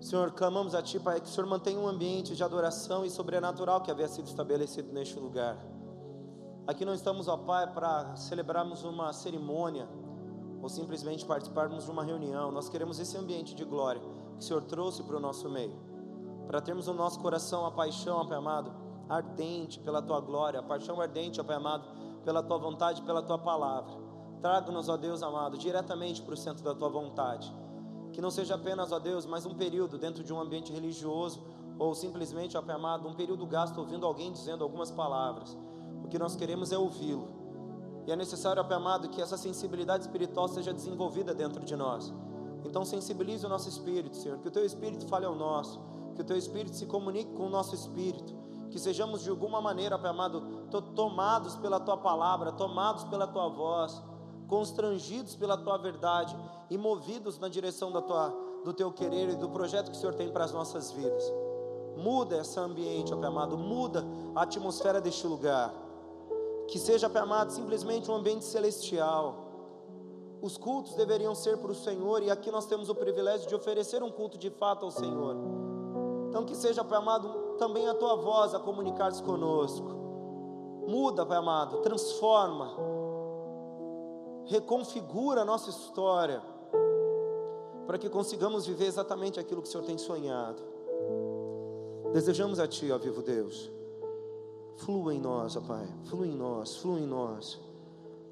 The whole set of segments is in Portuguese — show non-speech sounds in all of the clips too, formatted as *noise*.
Senhor, clamamos a Ti, Pai, que o Senhor mantenha um ambiente de adoração e sobrenatural que havia sido estabelecido neste lugar. Aqui não estamos, ó Pai, para celebrarmos uma cerimônia ou simplesmente participarmos de uma reunião. Nós queremos esse ambiente de glória que o Senhor trouxe para o nosso meio, para termos no nosso coração a paixão, ó Pai amado, ardente pela Tua glória, a paixão ardente, ó Pai amado, pela Tua vontade, pela Tua palavra. Traga-nos, ó Deus amado, diretamente para o centro da Tua vontade. Que não seja apenas, ó Deus, mais um período dentro de um ambiente religioso ou simplesmente, ó Pai amado, um período gasto ouvindo alguém dizendo algumas palavras. O que nós queremos é ouvi-lo. E é necessário, ó Pai amado, que essa sensibilidade espiritual seja desenvolvida dentro de nós. Então sensibilize o nosso espírito, Senhor, que o teu espírito fale ao nosso, que o teu espírito se comunique com o nosso espírito, que sejamos de alguma maneira, Pai amado, tomados pela tua palavra, tomados pela tua voz, constrangidos pela tua verdade e movidos na direção da tua, do teu querer e do projeto que o Senhor tem para as nossas vidas. Muda esse ambiente, ó Pai amado, muda a atmosfera deste lugar. Que seja, Pai amado, simplesmente um ambiente celestial. Os cultos deveriam ser para o Senhor e aqui nós temos o privilégio de oferecer um culto de fato ao Senhor. Então que seja, Pai amado, também a tua voz a comunicar-se conosco. Muda, Pai amado, transforma reconfigura a nossa história, para que consigamos viver exatamente aquilo que o Senhor tem sonhado. Desejamos a Ti, ó vivo Deus, flua em nós, ó Pai, flua em nós, flua em nós,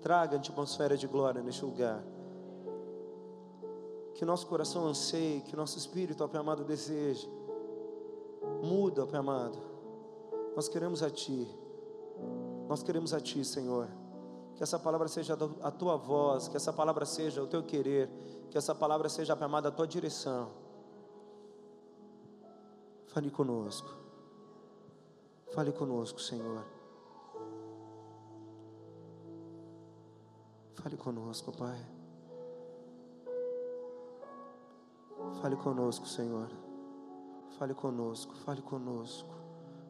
traga a atmosfera de glória neste lugar. Que nosso coração anseie, que nosso espírito, ó Pai amado, deseje. Muda, ó Pai amado. Nós queremos a Ti. Nós queremos a Ti, Senhor que essa palavra seja a tua voz, que essa palavra seja o teu querer, que essa palavra seja, Pai amado, a tua direção. Fale conosco, fale conosco, Senhor. Fale conosco, Pai. Fale conosco, Senhor. Fale conosco, fale conosco,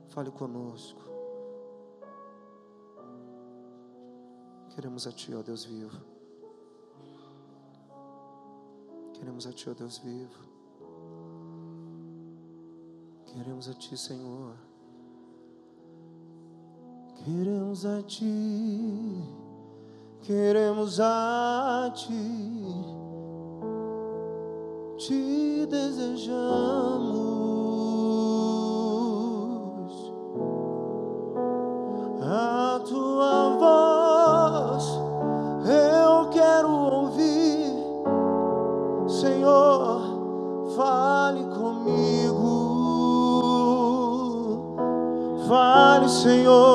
fale conosco. Queremos a Ti, ó Deus vivo. Queremos a Ti, ó Deus vivo. Queremos a Ti, Senhor. Queremos a Ti. Queremos a Ti. Te desejamos. Senhor,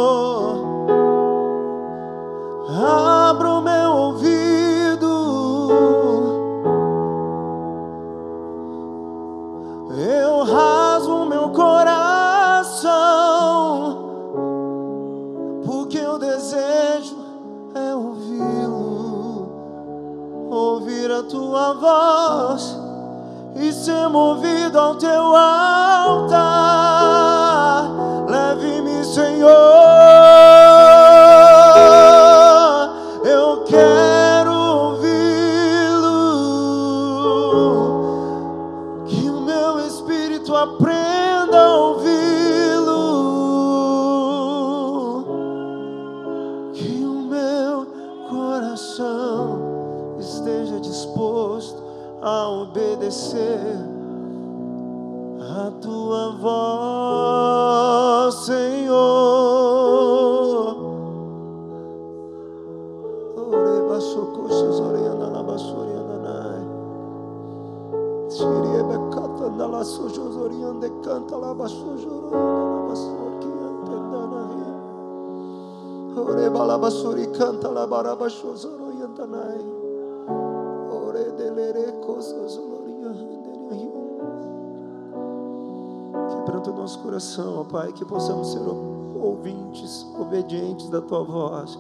que possamos ser ouvintes, obedientes da Tua voz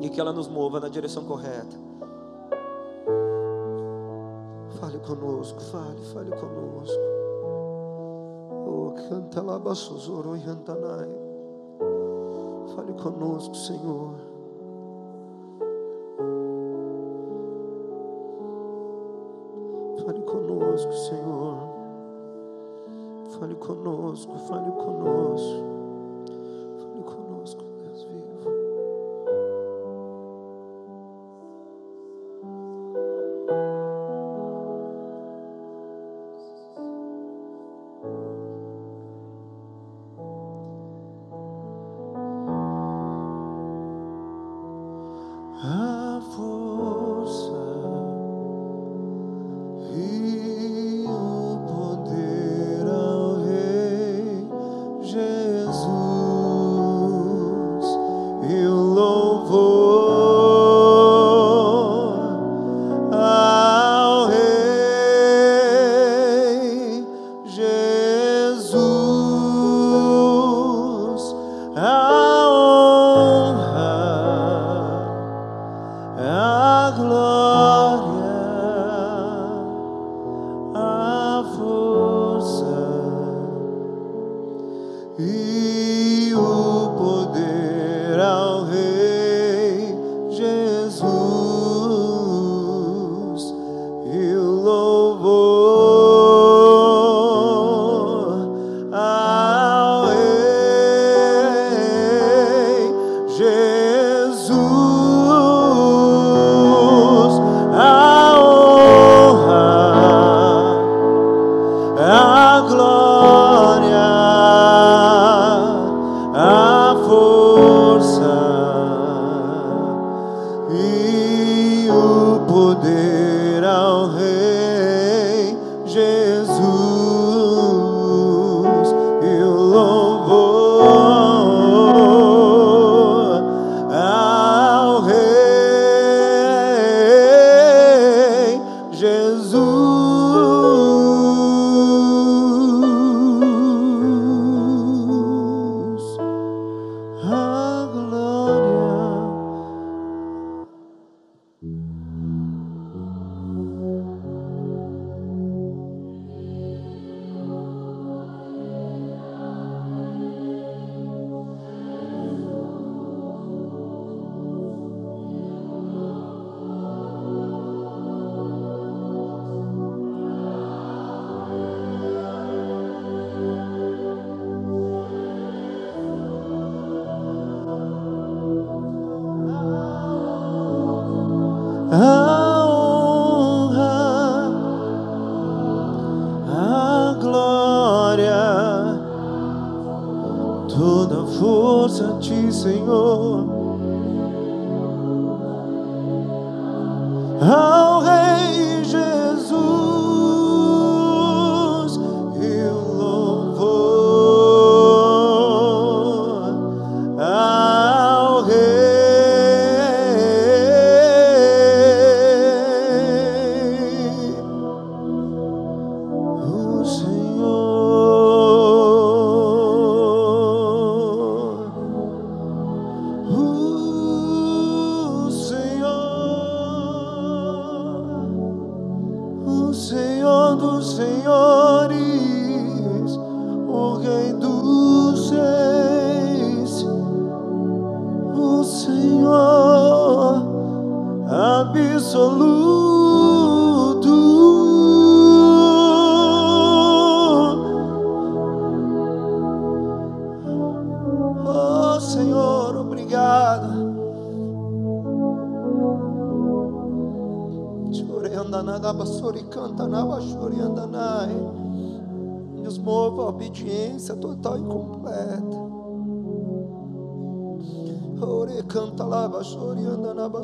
e que ela nos mova na direção correta. conosco, fale, fale conosco. Oh, canta lá. Fale conosco, Senhor. Fale conosco, Senhor. Fale conosco, fale conosco.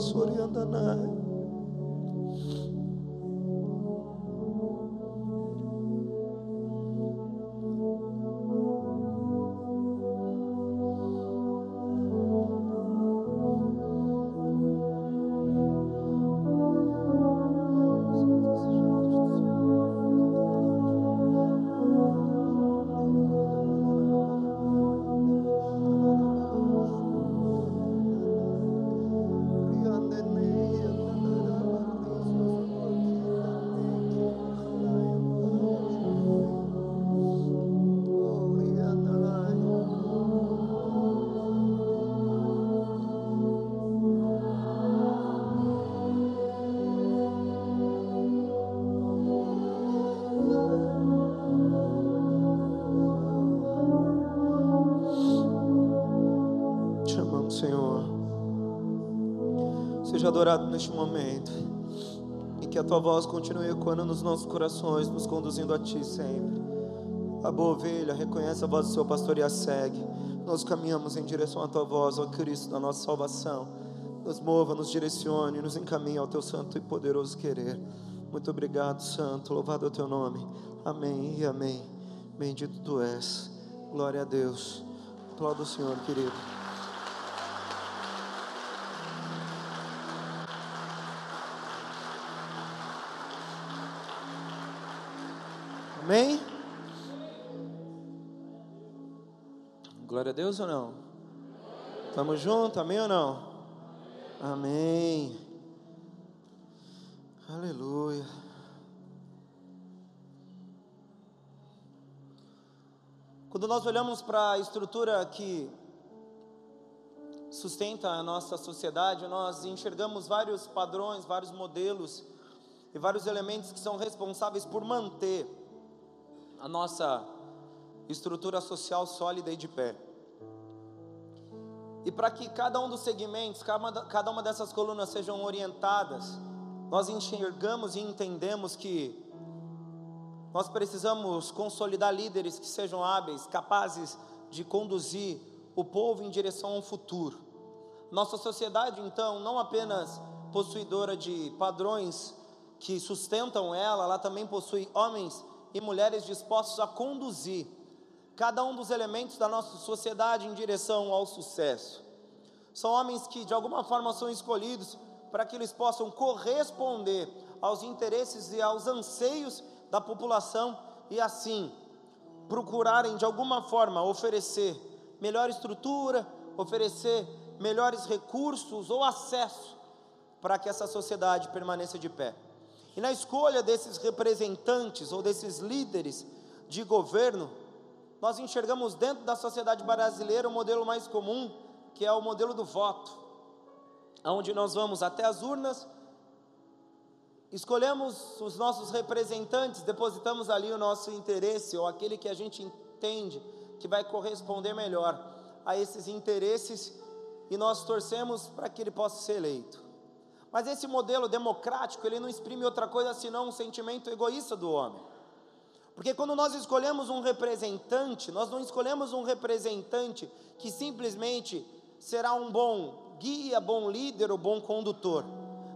Andana, basori adorado neste momento. E que a tua voz continue ecoando nos nossos corações, nos conduzindo a ti sempre. A boa ovelha reconhece a voz do seu pastor e a segue. Nós caminhamos em direção à tua voz, ó Cristo, da nossa salvação. Nos mova, nos direcione, nos encaminhe ao teu santo e poderoso querer. Muito obrigado, Santo. Louvado é o teu nome. Amém e amém. Bendito tu és. Glória a Deus. Aplauda o Senhor, querido. Glória a Deus ou não? Estamos juntos, amém ou não? Amém. Aleluia. Quando nós olhamos para a estrutura que sustenta a nossa sociedade, nós enxergamos vários padrões, vários modelos e vários elementos que são responsáveis por manter a nossa estrutura social sólida e de pé. E para que cada um dos segmentos, cada uma dessas colunas sejam orientadas, nós enxergamos e entendemos que nós precisamos consolidar líderes que sejam hábeis, capazes de conduzir o povo em direção a um futuro. Nossa sociedade, então, não apenas possuidora de padrões que sustentam ela, ela também possui homens e mulheres dispostos a conduzir cada um dos elementos da nossa sociedade em direção ao sucesso. São homens que de alguma forma são escolhidos para que eles possam corresponder aos interesses e aos anseios da população e assim procurarem de alguma forma oferecer melhor estrutura, oferecer melhores recursos ou acesso para que essa sociedade permaneça de pé. E na escolha desses representantes ou desses líderes de governo, nós enxergamos dentro da sociedade brasileira o modelo mais comum, que é o modelo do voto, onde nós vamos até as urnas, escolhemos os nossos representantes, depositamos ali o nosso interesse, ou aquele que a gente entende que vai corresponder melhor a esses interesses, e nós torcemos para que ele possa ser eleito. Mas esse modelo democrático, ele não exprime outra coisa senão um sentimento egoísta do homem. Porque quando nós escolhemos um representante, nós não escolhemos um representante que simplesmente será um bom guia, bom líder ou bom condutor.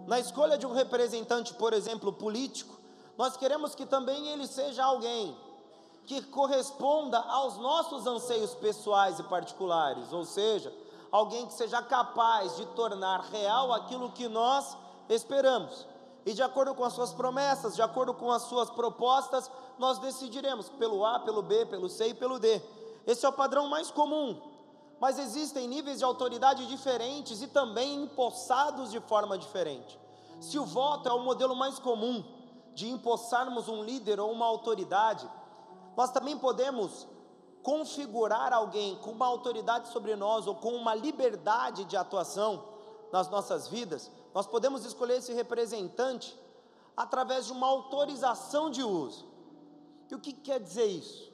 Na escolha de um representante, por exemplo, político, nós queremos que também ele seja alguém que corresponda aos nossos anseios pessoais e particulares, ou seja, alguém que seja capaz de tornar real aquilo que nós esperamos. E de acordo com as suas promessas, de acordo com as suas propostas, nós decidiremos pelo A, pelo B, pelo C e pelo D. Esse é o padrão mais comum. Mas existem níveis de autoridade diferentes e também empossados de forma diferente. Se o voto é o modelo mais comum de empossarmos um líder ou uma autoridade, nós também podemos configurar alguém com uma autoridade sobre nós ou com uma liberdade de atuação nas nossas vidas, nós podemos escolher esse representante através de uma autorização de uso. E o que quer dizer isso?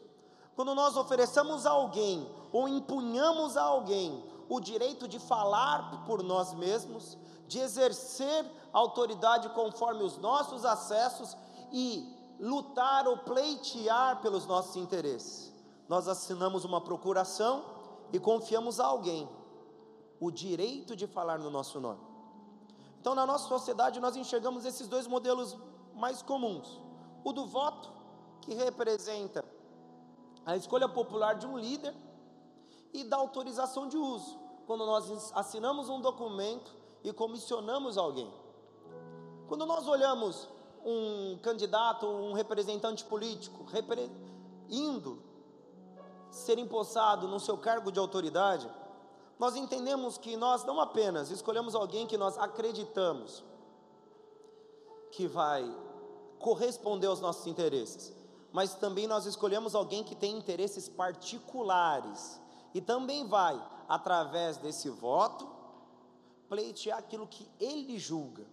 Quando nós oferecemos a alguém ou empunhamos a alguém o direito de falar por nós mesmos, de exercer autoridade conforme os nossos acessos e lutar ou pleitear pelos nossos interesses nós assinamos uma procuração e confiamos a alguém o direito de falar no nosso nome. Então, na nossa sociedade, nós enxergamos esses dois modelos mais comuns: o do voto, que representa a escolha popular de um líder, e da autorização de uso, quando nós assinamos um documento e comissionamos alguém. Quando nós olhamos um candidato, um representante político, repre indo ser empossado no seu cargo de autoridade, nós entendemos que nós não apenas escolhemos alguém que nós acreditamos que vai corresponder aos nossos interesses, mas também nós escolhemos alguém que tem interesses particulares e também vai, através desse voto, pleitear aquilo que ele julga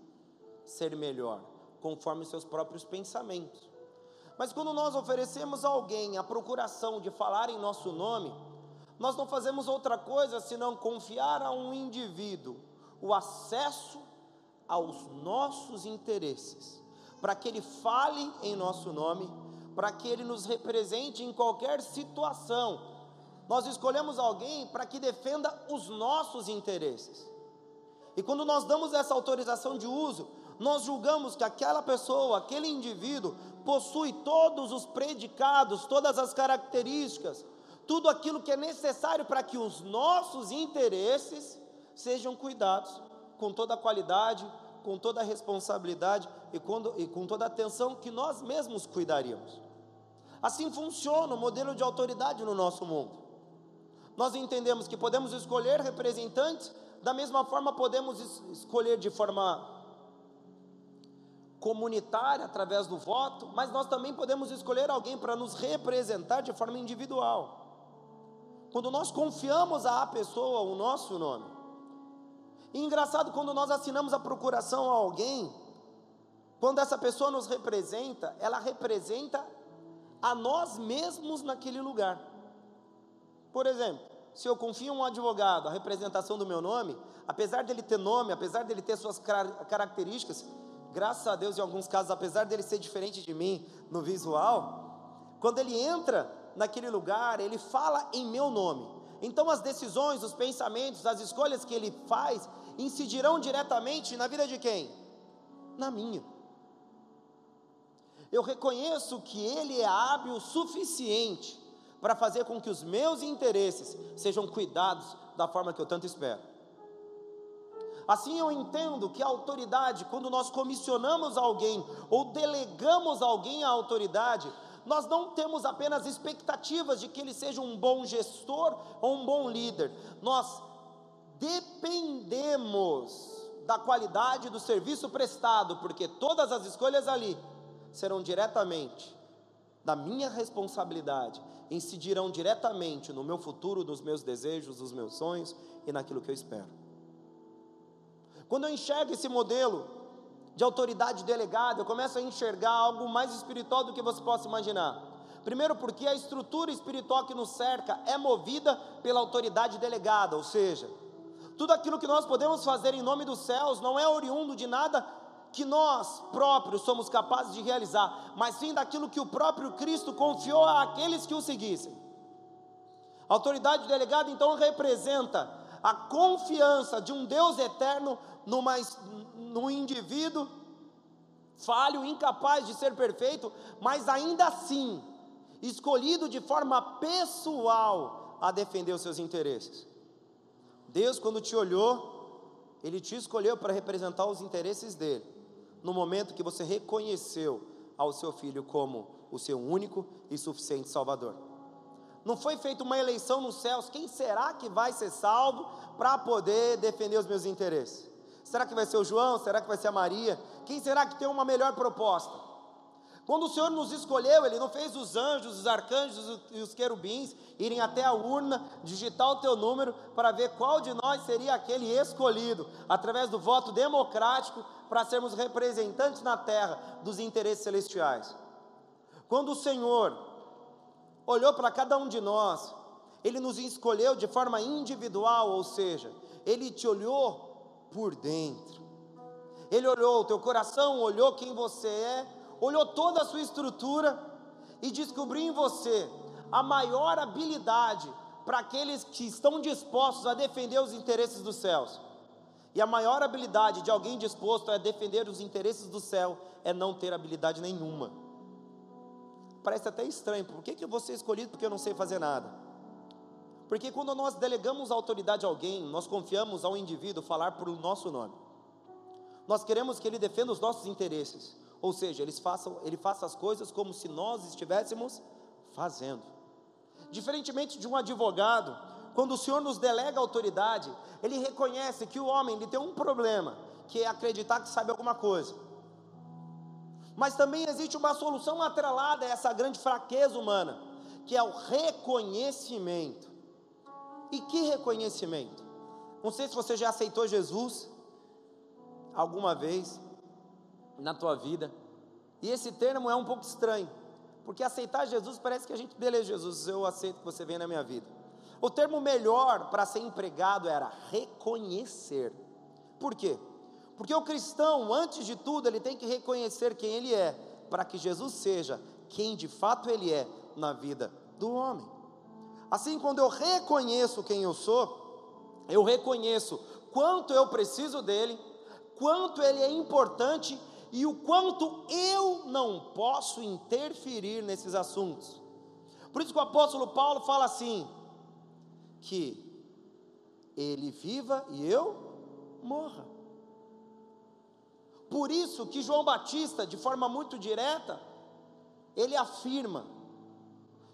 ser melhor, conforme seus próprios pensamentos. Mas quando nós oferecemos a alguém a procuração de falar em nosso nome, nós não fazemos outra coisa senão confiar a um indivíduo o acesso aos nossos interesses, para que Ele fale em nosso nome, para que Ele nos represente em qualquer situação. Nós escolhemos alguém para que defenda os nossos interesses. E quando nós damos essa autorização de uso, nós julgamos que aquela pessoa, aquele indivíduo, possui todos os predicados, todas as características, tudo aquilo que é necessário para que os nossos interesses sejam cuidados com toda a qualidade, com toda a responsabilidade e com, e com toda a atenção que nós mesmos cuidaríamos. Assim funciona o modelo de autoridade no nosso mundo. Nós entendemos que podemos escolher representantes, da mesma forma podemos es escolher de forma comunitária através do voto, mas nós também podemos escolher alguém para nos representar de forma individual. Quando nós confiamos à pessoa o nosso nome, e engraçado, quando nós assinamos a procuração a alguém, quando essa pessoa nos representa, ela representa a nós mesmos naquele lugar. Por exemplo, se eu confio em um advogado a representação do meu nome, apesar dele ter nome, apesar dele ter suas características, graças a Deus, em alguns casos, apesar dele ser diferente de mim no visual, quando ele entra naquele lugar, ele fala em meu nome. Então as decisões, os pensamentos, as escolhas que ele faz, incidirão diretamente na vida de quem? Na minha. Eu reconheço que Ele é hábil o suficiente para fazer com que os meus interesses sejam cuidados da forma que eu tanto espero. Assim eu entendo que a autoridade, quando nós comissionamos alguém ou delegamos alguém à autoridade, nós não temos apenas expectativas de que ele seja um bom gestor ou um bom líder, nós dependemos da qualidade do serviço prestado, porque todas as escolhas ali serão diretamente da minha responsabilidade, incidirão diretamente no meu futuro, nos meus desejos, nos meus sonhos e naquilo que eu espero. Quando eu enxergo esse modelo de autoridade delegada, eu começo a enxergar algo mais espiritual do que você possa imaginar. Primeiro, porque a estrutura espiritual que nos cerca é movida pela autoridade delegada, ou seja, tudo aquilo que nós podemos fazer em nome dos céus não é oriundo de nada que nós próprios somos capazes de realizar, mas sim daquilo que o próprio Cristo confiou àqueles que o seguissem. A autoridade delegada então representa a confiança de um Deus eterno numa, num indivíduo falho, incapaz de ser perfeito, mas ainda assim escolhido de forma pessoal a defender os seus interesses. Deus, quando te olhou, Ele te escolheu para representar os interesses dele, no momento que você reconheceu ao seu filho como o seu único e suficiente Salvador. Não foi feita uma eleição nos céus, quem será que vai ser salvo para poder defender os meus interesses? Será que vai ser o João? Será que vai ser a Maria? Quem será que tem uma melhor proposta? Quando o Senhor nos escolheu, Ele não fez os anjos, os arcanjos e os querubins irem até a urna, digitar o teu número para ver qual de nós seria aquele escolhido, através do voto democrático, para sermos representantes na terra dos interesses celestiais. Quando o Senhor olhou para cada um de nós, Ele nos escolheu de forma individual, ou seja, Ele te olhou por dentro. Ele olhou o teu coração, olhou quem você é, olhou toda a sua estrutura e descobriu em você a maior habilidade para aqueles que estão dispostos a defender os interesses dos céus. E a maior habilidade de alguém disposto a defender os interesses do céu é não ter habilidade nenhuma. Parece até estranho, por que, que eu vou ser escolhido porque eu não sei fazer nada? Porque quando nós delegamos autoridade a alguém, nós confiamos ao indivíduo falar por nosso nome. Nós queremos que ele defenda os nossos interesses. Ou seja, eles façam, ele faça as coisas como se nós estivéssemos fazendo. Diferentemente de um advogado, quando o Senhor nos delega autoridade, ele reconhece que o homem ele tem um problema, que é acreditar que sabe alguma coisa. Mas também existe uma solução atrelada a essa grande fraqueza humana, que é o reconhecimento. E que reconhecimento? Não sei se você já aceitou Jesus alguma vez, na tua vida. E esse termo é um pouco estranho, porque aceitar Jesus parece que a gente, beleza, Jesus, eu aceito que você venha na minha vida. O termo melhor para ser empregado era reconhecer. Por quê? Porque o cristão, antes de tudo, ele tem que reconhecer quem ele é, para que Jesus seja quem de fato ele é na vida do homem. Assim, quando eu reconheço quem eu sou, eu reconheço quanto eu preciso dele, quanto ele é importante e o quanto eu não posso interferir nesses assuntos. Por isso que o apóstolo Paulo fala assim: que ele viva e eu morra. Por isso que João Batista, de forma muito direta, ele afirma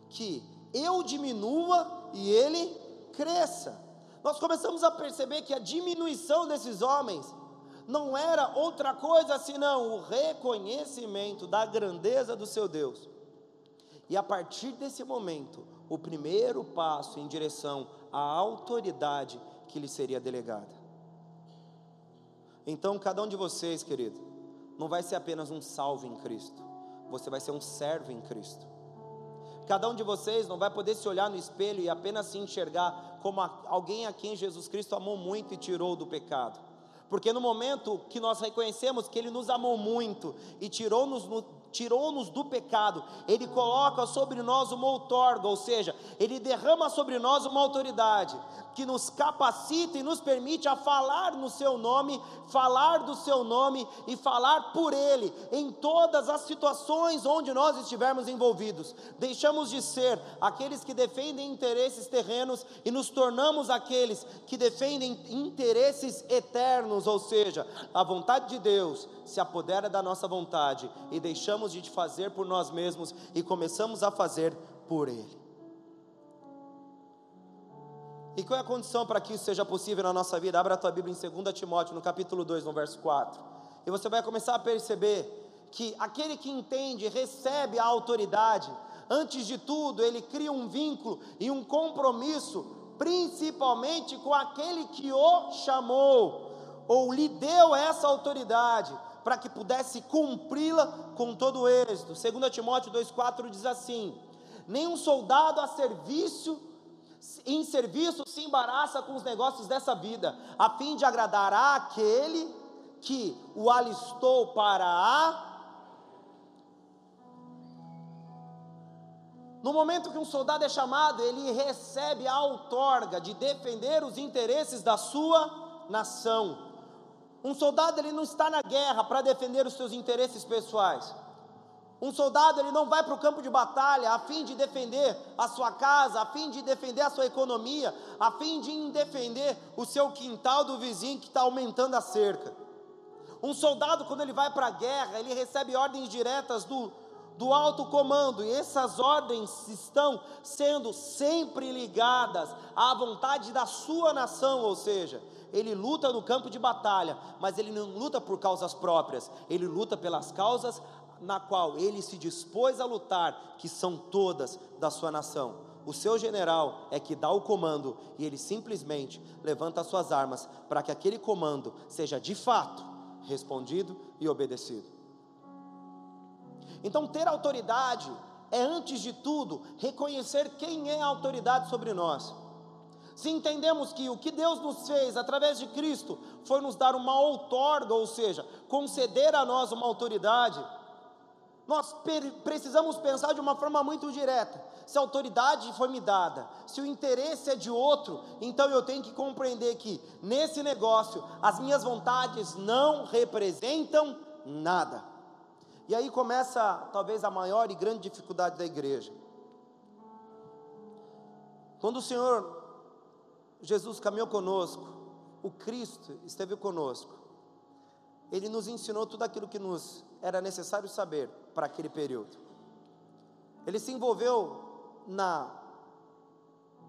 que eu diminua e ele cresça. Nós começamos a perceber que a diminuição desses homens não era outra coisa senão o reconhecimento da grandeza do seu Deus. E a partir desse momento, o primeiro passo em direção à autoridade que lhe seria delegada. Então, cada um de vocês, querido, não vai ser apenas um salvo em Cristo, você vai ser um servo em Cristo. Cada um de vocês não vai poder se olhar no espelho e apenas se enxergar como alguém a quem Jesus Cristo amou muito e tirou do pecado. Porque no momento que nós reconhecemos que Ele nos amou muito e tirou-nos tirou-nos do pecado, Ele coloca sobre nós uma outorga, ou seja, Ele derrama sobre nós uma autoridade que nos capacita e nos permite a falar no Seu nome, falar do Seu nome e falar por Ele em todas as situações onde nós estivermos envolvidos. Deixamos de ser aqueles que defendem interesses terrenos e nos tornamos aqueles que defendem interesses eternos, ou seja, a vontade de Deus se apodera da nossa vontade e deixamos de fazer por nós mesmos e começamos a fazer por Ele. E qual é a condição para que isso seja possível na nossa vida? Abra a tua Bíblia em 2 Timóteo, no capítulo 2, no verso 4. E você vai começar a perceber que aquele que entende, recebe a autoridade, antes de tudo, ele cria um vínculo e um compromisso, principalmente com aquele que o chamou, ou lhe deu essa autoridade para que pudesse cumpri-la com todo o êxito. 2 Timóteo 2,4 diz assim: Nenhum soldado a serviço, em serviço se embaraça com os negócios dessa vida, a fim de agradar àquele que o alistou para a. No momento que um soldado é chamado, ele recebe a outorga de defender os interesses da sua nação. Um soldado ele não está na guerra para defender os seus interesses pessoais. Um soldado ele não vai para o campo de batalha a fim de defender a sua casa, a fim de defender a sua economia, a fim de defender o seu quintal do vizinho que está aumentando a cerca. Um soldado, quando ele vai para a guerra, ele recebe ordens diretas do, do alto comando, e essas ordens estão sendo sempre ligadas à vontade da sua nação, ou seja, ele luta no campo de batalha, mas ele não luta por causas próprias, ele luta pelas causas na qual ele se dispôs a lutar, que são todas da sua nação. O seu general é que dá o comando e ele simplesmente levanta as suas armas para que aquele comando seja de fato respondido e obedecido. Então, ter autoridade é, antes de tudo, reconhecer quem é a autoridade sobre nós. Se entendemos que o que Deus nos fez através de Cristo foi nos dar uma outorga, ou seja, conceder a nós uma autoridade, nós precisamos pensar de uma forma muito direta. Se a autoridade foi me dada, se o interesse é de outro, então eu tenho que compreender que nesse negócio as minhas vontades não representam nada. E aí começa talvez a maior e grande dificuldade da igreja. Quando o Senhor Jesus caminhou conosco, o Cristo esteve conosco. Ele nos ensinou tudo aquilo que nos era necessário saber para aquele período. Ele se envolveu na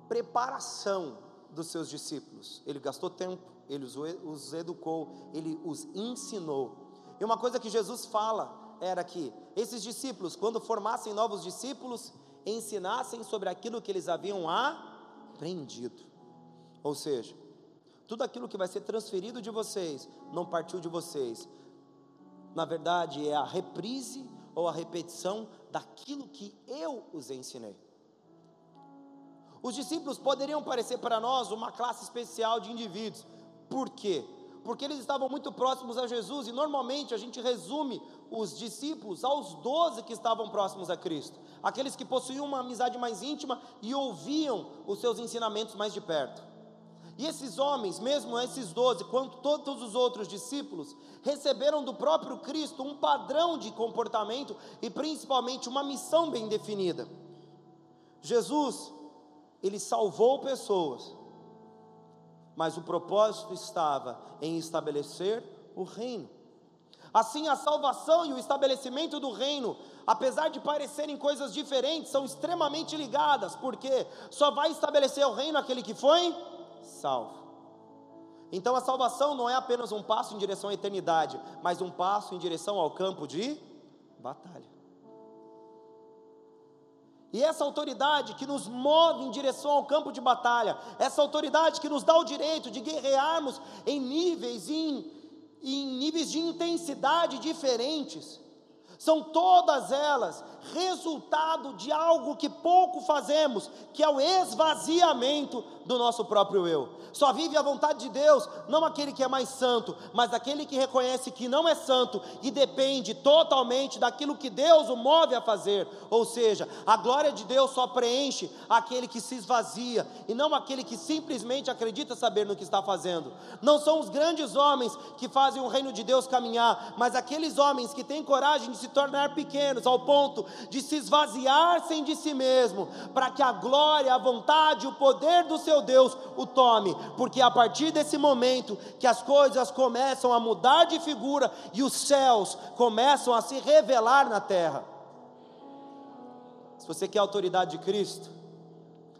preparação dos seus discípulos. Ele gastou tempo, ele os educou, ele os ensinou. E uma coisa que Jesus fala era que esses discípulos, quando formassem novos discípulos, ensinassem sobre aquilo que eles haviam aprendido. Ou seja, tudo aquilo que vai ser transferido de vocês não partiu de vocês. Na verdade, é a reprise ou a repetição daquilo que eu os ensinei. Os discípulos poderiam parecer para nós uma classe especial de indivíduos. Por quê? porque eles estavam muito próximos a Jesus, e normalmente a gente resume os discípulos aos doze que estavam próximos a Cristo, aqueles que possuíam uma amizade mais íntima e ouviam os seus ensinamentos mais de perto. E esses homens, mesmo esses doze, quanto todos os outros discípulos, receberam do próprio Cristo um padrão de comportamento e principalmente uma missão bem definida. Jesus, ele salvou pessoas, mas o propósito estava em estabelecer o reino. Assim, a salvação e o estabelecimento do reino, apesar de parecerem coisas diferentes, são extremamente ligadas, porque só vai estabelecer o reino aquele que foi salvo. Então, a salvação não é apenas um passo em direção à eternidade, mas um passo em direção ao campo de batalha. E essa autoridade que nos move em direção ao campo de batalha, essa autoridade que nos dá o direito de guerrearmos em níveis, em, em níveis de intensidade diferentes, são todas elas resultado de algo que pouco fazemos, que é o esvaziamento do nosso próprio eu. Só vive a vontade de Deus, não aquele que é mais santo, mas aquele que reconhece que não é santo e depende totalmente daquilo que Deus o move a fazer. Ou seja, a glória de Deus só preenche aquele que se esvazia e não aquele que simplesmente acredita saber no que está fazendo. Não são os grandes homens que fazem o reino de Deus caminhar, mas aqueles homens que têm coragem de se tornar pequenos ao ponto de se esvaziar-se de si mesmo, para que a glória, a vontade, o poder do seu Deus o tome, porque é a partir desse momento que as coisas começam a mudar de figura e os céus começam a se revelar na terra. Se você quer a autoridade de Cristo,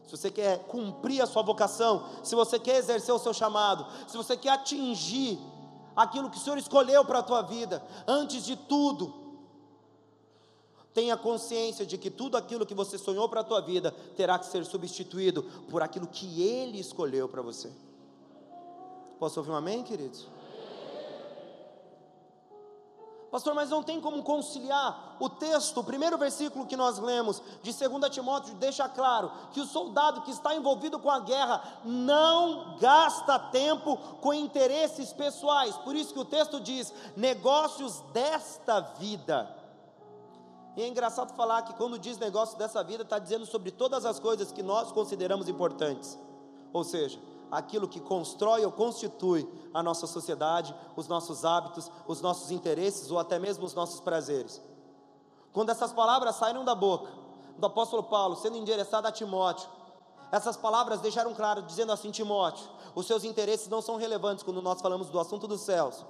se você quer cumprir a sua vocação, se você quer exercer o seu chamado, se você quer atingir aquilo que o Senhor escolheu para a tua vida, antes de tudo, Tenha consciência de que tudo aquilo que você sonhou para a tua vida terá que ser substituído por aquilo que Ele escolheu para você. Posso ouvir um amém, queridos? Pastor, mas não tem como conciliar o texto, o primeiro versículo que nós lemos de 2 Timóteo deixa claro que o soldado que está envolvido com a guerra não gasta tempo com interesses pessoais. Por isso que o texto diz: negócios desta vida e é engraçado falar que quando diz negócio dessa vida, está dizendo sobre todas as coisas que nós consideramos importantes. Ou seja, aquilo que constrói ou constitui a nossa sociedade, os nossos hábitos, os nossos interesses ou até mesmo os nossos prazeres. Quando essas palavras saíram da boca do apóstolo Paulo, sendo endereçada a Timóteo, essas palavras deixaram claro, dizendo assim: Timóteo, os seus interesses não são relevantes quando nós falamos do assunto dos céus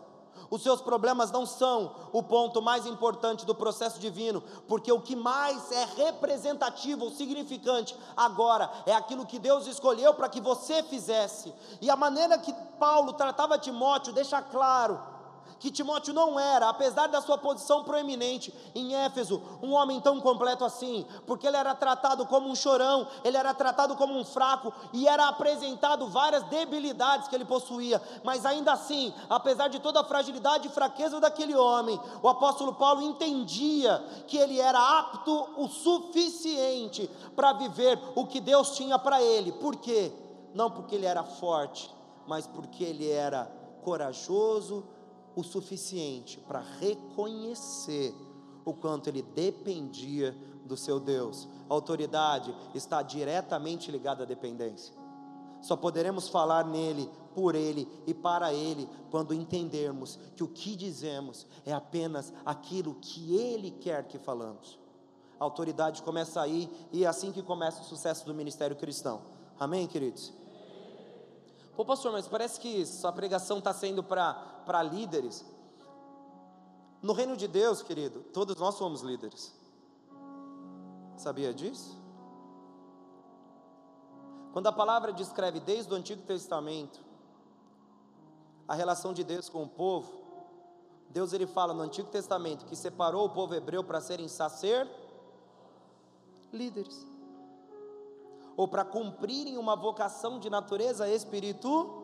os seus problemas não são o ponto mais importante do processo divino, porque o que mais é representativo significante agora é aquilo que Deus escolheu para que você fizesse. E a maneira que Paulo tratava Timóteo deixa claro que Timóteo não era, apesar da sua posição proeminente em Éfeso, um homem tão completo assim, porque ele era tratado como um chorão, ele era tratado como um fraco e era apresentado várias debilidades que ele possuía, mas ainda assim, apesar de toda a fragilidade e fraqueza daquele homem, o apóstolo Paulo entendia que ele era apto o suficiente para viver o que Deus tinha para ele. Por quê? Não porque ele era forte, mas porque ele era corajoso, o suficiente para reconhecer o quanto ele dependia do seu Deus. A autoridade está diretamente ligada à dependência. Só poderemos falar nele, por ele e para ele, quando entendermos que o que dizemos é apenas aquilo que ele quer que falamos. A autoridade começa aí e é assim que começa o sucesso do ministério cristão. Amém, queridos? Pô, pastor, mas parece que sua pregação está sendo para líderes. No reino de Deus, querido, todos nós somos líderes. Sabia disso? Quando a palavra descreve desde o Antigo Testamento a relação de Deus com o povo, Deus ele fala no Antigo Testamento que separou o povo hebreu para serem sacer líderes ou para cumprirem uma vocação de natureza espiritual.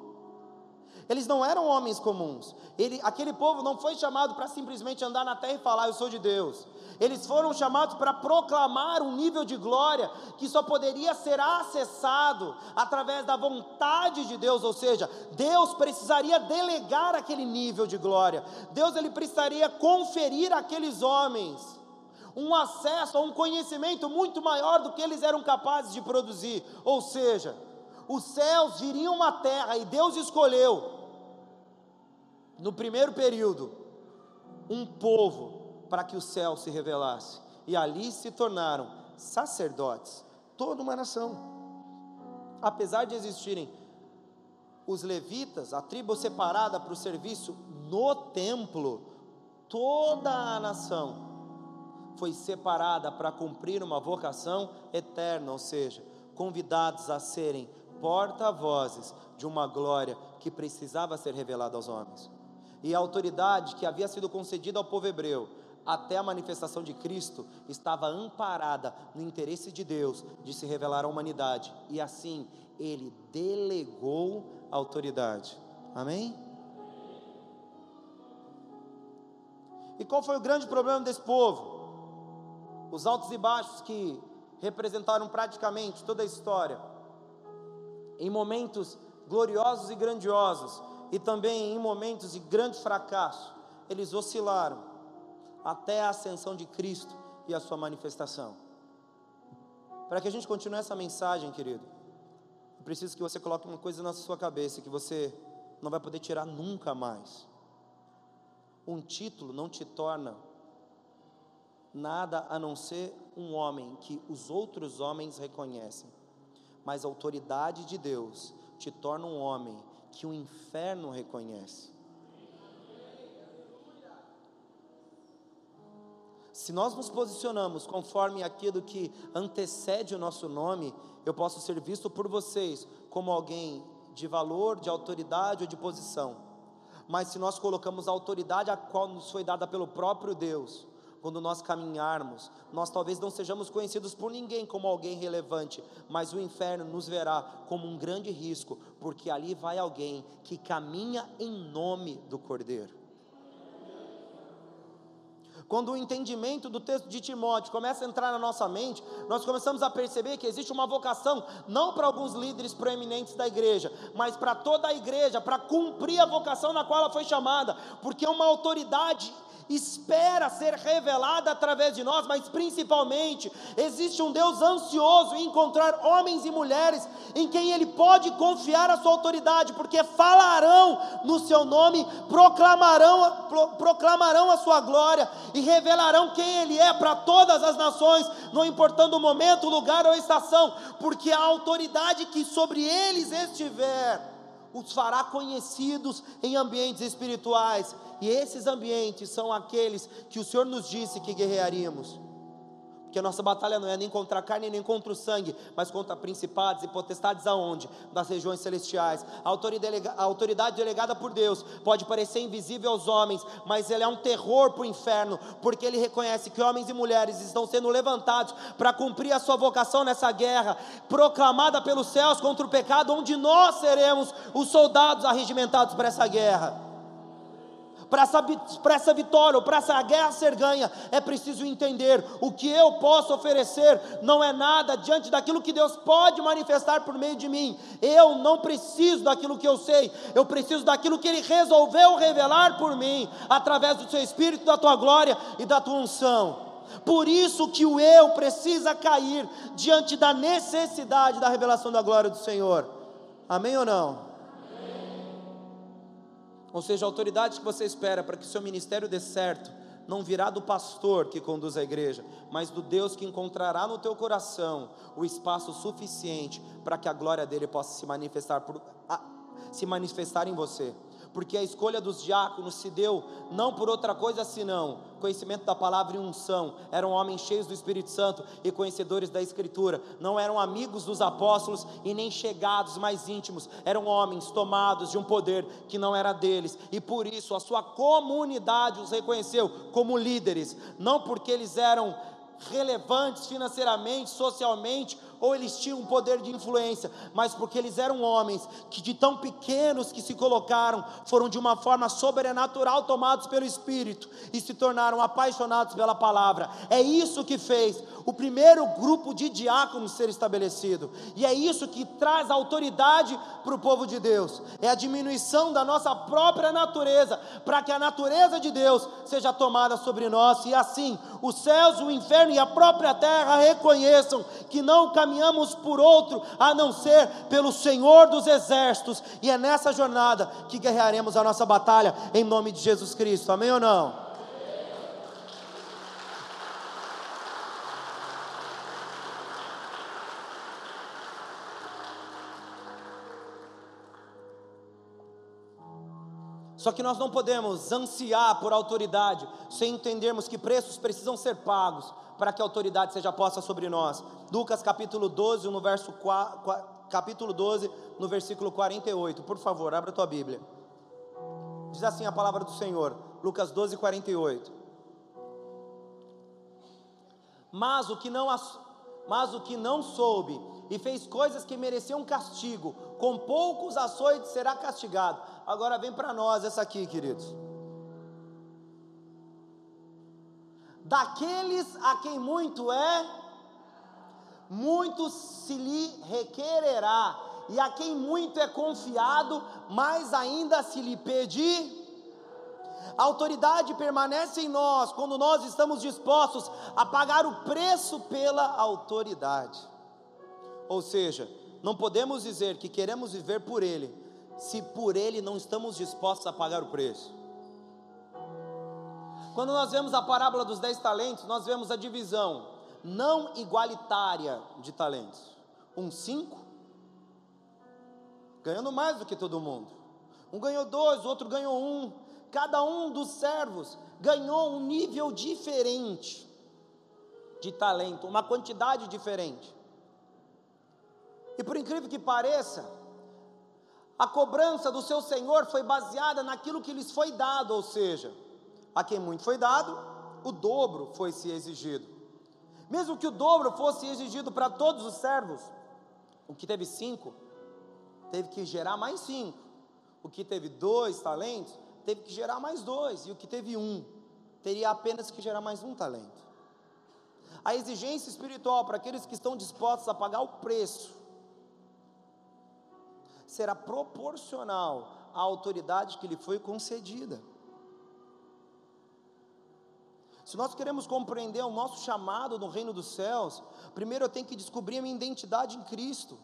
Eles não eram homens comuns. Ele, aquele povo não foi chamado para simplesmente andar na terra e falar, eu sou de Deus. Eles foram chamados para proclamar um nível de glória que só poderia ser acessado através da vontade de Deus, ou seja, Deus precisaria delegar aquele nível de glória. Deus ele precisaria conferir àqueles homens um acesso a um conhecimento muito maior do que eles eram capazes de produzir. Ou seja, os céus viriam uma terra e Deus escolheu no primeiro período, um povo para que o céu se revelasse. E ali se tornaram sacerdotes, toda uma nação. Apesar de existirem os levitas, a tribo separada para o serviço no templo, toda a nação foi separada para cumprir uma vocação eterna, ou seja, convidados a serem porta-vozes de uma glória que precisava ser revelada aos homens e a autoridade que havia sido concedida ao povo hebreu até a manifestação de Cristo estava amparada no interesse de Deus de se revelar à humanidade, e assim ele delegou a autoridade. Amém? E qual foi o grande problema desse povo? Os altos e baixos que representaram praticamente toda a história, em momentos gloriosos e grandiosos, e também em momentos de grande fracasso, eles oscilaram até a ascensão de Cristo e a sua manifestação. Para que a gente continue essa mensagem, querido, eu preciso que você coloque uma coisa na sua cabeça que você não vai poder tirar nunca mais. Um título não te torna nada a não ser um homem que os outros homens reconhecem, mas a autoridade de Deus te torna um homem que o inferno reconhece. Se nós nos posicionamos conforme aquilo que antecede o nosso nome, eu posso ser visto por vocês como alguém de valor, de autoridade ou de posição. Mas se nós colocamos a autoridade a qual nos foi dada pelo próprio Deus, quando nós caminharmos, nós talvez não sejamos conhecidos por ninguém como alguém relevante, mas o inferno nos verá como um grande risco, porque ali vai alguém que caminha em nome do Cordeiro. Quando o entendimento do texto de Timóteo começa a entrar na nossa mente, nós começamos a perceber que existe uma vocação, não para alguns líderes proeminentes da igreja, mas para toda a igreja, para cumprir a vocação na qual ela foi chamada, porque é uma autoridade espera ser revelada através de nós, mas principalmente existe um Deus ansioso em encontrar homens e mulheres em quem Ele pode confiar a sua autoridade, porque falarão no seu nome, proclamarão, pro, proclamarão a sua glória e revelarão quem Ele é para todas as nações, não importando o momento, lugar ou estação, porque a autoridade que sobre eles estiver os fará conhecidos em ambientes espirituais. E esses ambientes são aqueles que o Senhor nos disse que guerrearíamos. Porque a nossa batalha não é nem contra a carne nem contra o sangue, mas contra principados e potestades aonde? Nas regiões celestiais. A autoridade, a autoridade delegada por Deus pode parecer invisível aos homens, mas ele é um terror para o inferno, porque ele reconhece que homens e mulheres estão sendo levantados para cumprir a sua vocação nessa guerra, proclamada pelos céus contra o pecado, onde nós seremos os soldados arregimentados para essa guerra para essa, essa vitória, para essa guerra ser ganha, é preciso entender o que eu posso oferecer não é nada diante daquilo que Deus pode manifestar por meio de mim. Eu não preciso daquilo que eu sei, eu preciso daquilo que Ele resolveu revelar por mim, através do Seu Espírito, da Tua glória e da Tua unção. Por isso que o eu precisa cair diante da necessidade da revelação da glória do Senhor. Amém ou não? Ou seja, a autoridade que você espera para que o seu ministério dê certo, não virá do pastor que conduz a igreja, mas do Deus que encontrará no teu coração o espaço suficiente para que a glória dele possa se manifestar, por, a, se manifestar em você porque a escolha dos diáconos se deu não por outra coisa senão conhecimento da palavra e unção. Eram homens cheios do Espírito Santo e conhecedores da Escritura. Não eram amigos dos apóstolos e nem chegados mais íntimos. Eram homens tomados de um poder que não era deles. E por isso a sua comunidade os reconheceu como líderes, não porque eles eram relevantes financeiramente, socialmente ou eles tinham poder de influência, mas porque eles eram homens que de tão pequenos que se colocaram, foram de uma forma sobrenatural tomados pelo Espírito e se tornaram apaixonados pela palavra. É isso que fez o primeiro grupo de diáconos ser estabelecido. E é isso que traz autoridade para o povo de Deus. É a diminuição da nossa própria natureza, para que a natureza de Deus seja tomada sobre nós e assim os céus, o inferno e a própria terra reconheçam que não caminhamos por outro a não ser pelo Senhor dos exércitos. E é nessa jornada que guerrearemos a nossa batalha em nome de Jesus Cristo. Amém ou não? Só que nós não podemos ansiar por autoridade sem entendermos que preços precisam ser pagos para que a autoridade seja posta sobre nós. Lucas capítulo 12, no verso 4, capítulo 12, no versículo 48. Por favor, abra a tua Bíblia. Diz assim a palavra do Senhor, Lucas 12, 48. Mas o que não, mas o que não soube e fez coisas que mereciam castigo, com poucos açoites será castigado. Agora vem para nós essa aqui, queridos. Daqueles a quem muito é, muito se lhe requererá, e a quem muito é confiado, mais ainda se lhe pedir. A autoridade permanece em nós quando nós estamos dispostos a pagar o preço pela autoridade. Ou seja, não podemos dizer que queremos viver por Ele, se por ele não estamos dispostos a pagar o preço. Quando nós vemos a parábola dos dez talentos, nós vemos a divisão não igualitária de talentos. Um cinco, ganhando mais do que todo mundo. Um ganhou dois, o outro ganhou um. Cada um dos servos ganhou um nível diferente de talento, uma quantidade diferente. E por incrível que pareça, a cobrança do seu senhor foi baseada naquilo que lhes foi dado, ou seja, a quem muito foi dado, o dobro foi se exigido. Mesmo que o dobro fosse exigido para todos os servos, o que teve cinco, teve que gerar mais cinco. O que teve dois talentos, teve que gerar mais dois. E o que teve um, teria apenas que gerar mais um talento. A exigência espiritual para aqueles que estão dispostos a pagar o preço será proporcional à autoridade que lhe foi concedida. Se nós queremos compreender o nosso chamado no reino dos céus, primeiro eu tenho que descobrir a minha identidade em Cristo.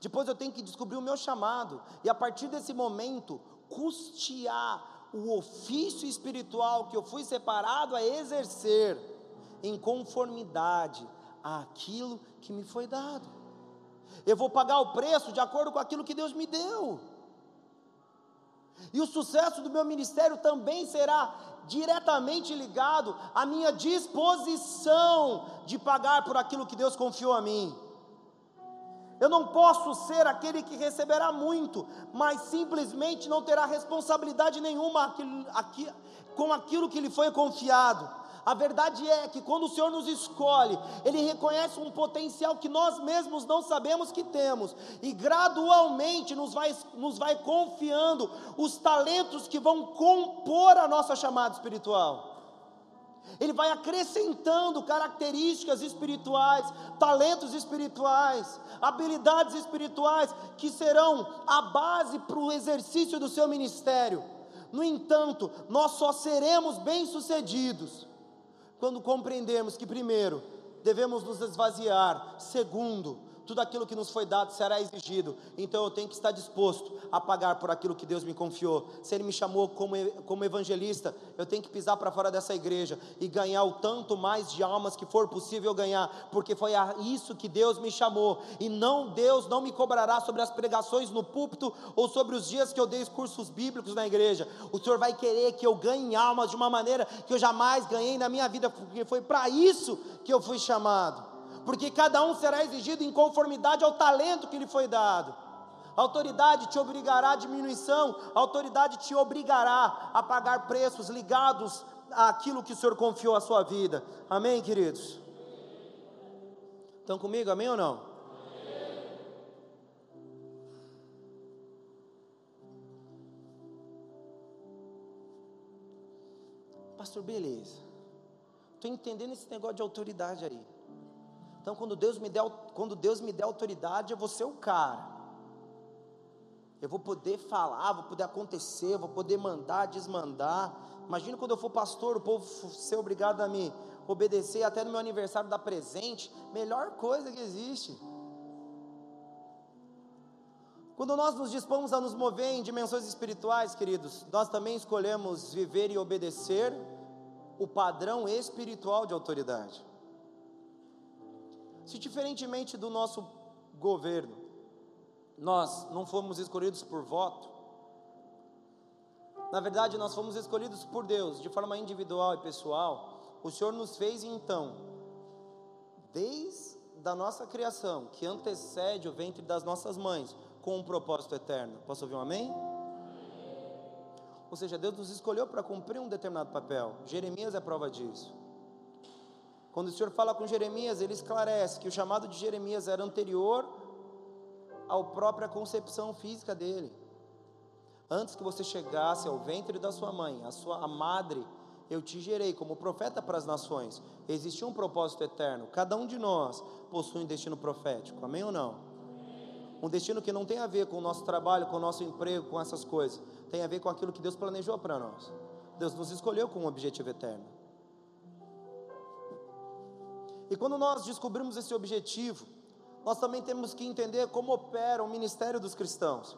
Depois eu tenho que descobrir o meu chamado. E a partir desse momento, custear o ofício espiritual que eu fui separado a exercer em conformidade àquilo que me foi dado. Eu vou pagar o preço de acordo com aquilo que Deus me deu. E o sucesso do meu ministério também será diretamente ligado à minha disposição de pagar por aquilo que Deus confiou a mim. Eu não posso ser aquele que receberá muito, mas simplesmente não terá responsabilidade nenhuma com aquilo que lhe foi confiado. A verdade é que quando o Senhor nos escolhe, Ele reconhece um potencial que nós mesmos não sabemos que temos, e gradualmente nos vai, nos vai confiando os talentos que vão compor a nossa chamada espiritual. Ele vai acrescentando características espirituais, talentos espirituais, habilidades espirituais que serão a base para o exercício do seu ministério. No entanto, nós só seremos bem-sucedidos quando compreendermos que, primeiro, devemos nos esvaziar, segundo, tudo aquilo que nos foi dado será exigido, então eu tenho que estar disposto a pagar por aquilo que Deus me confiou. Se Ele me chamou como, como evangelista, eu tenho que pisar para fora dessa igreja e ganhar o tanto mais de almas que for possível ganhar, porque foi a isso que Deus me chamou, e não Deus não me cobrará sobre as pregações no púlpito ou sobre os dias que eu dei cursos bíblicos na igreja. O Senhor vai querer que eu ganhe almas de uma maneira que eu jamais ganhei na minha vida, porque foi para isso que eu fui chamado porque cada um será exigido em conformidade ao talento que lhe foi dado. A autoridade te obrigará a diminuição, a autoridade te obrigará a pagar preços ligados àquilo que o Senhor confiou à sua vida. Amém, queridos? Estão comigo, amém ou não? Pastor, beleza. Estou entendendo esse negócio de autoridade aí. Então, quando Deus me der, quando Deus me der autoridade, eu vou ser o cara. Eu vou poder falar, vou poder acontecer, vou poder mandar, desmandar. Imagina quando eu for pastor, o povo ser obrigado a me obedecer até no meu aniversário dar presente. Melhor coisa que existe. Quando nós nos dispomos a nos mover em dimensões espirituais, queridos, nós também escolhemos viver e obedecer o padrão espiritual de autoridade. Se diferentemente do nosso governo, nós não fomos escolhidos por voto, na verdade nós fomos escolhidos por Deus de forma individual e pessoal, o Senhor nos fez então, desde a nossa criação, que antecede o ventre das nossas mães, com um propósito eterno. Posso ouvir um amém? Ou seja, Deus nos escolheu para cumprir um determinado papel. Jeremias é prova disso. Quando o Senhor fala com Jeremias, ele esclarece que o chamado de Jeremias era anterior à própria concepção física dele. Antes que você chegasse ao ventre da sua mãe, a sua a madre, eu te gerei como profeta para as nações. Existia um propósito eterno. Cada um de nós possui um destino profético. Amém ou não? Um destino que não tem a ver com o nosso trabalho, com o nosso emprego, com essas coisas. Tem a ver com aquilo que Deus planejou para nós. Deus nos escolheu com um objetivo eterno. E quando nós descobrimos esse objetivo, nós também temos que entender como opera o ministério dos cristãos.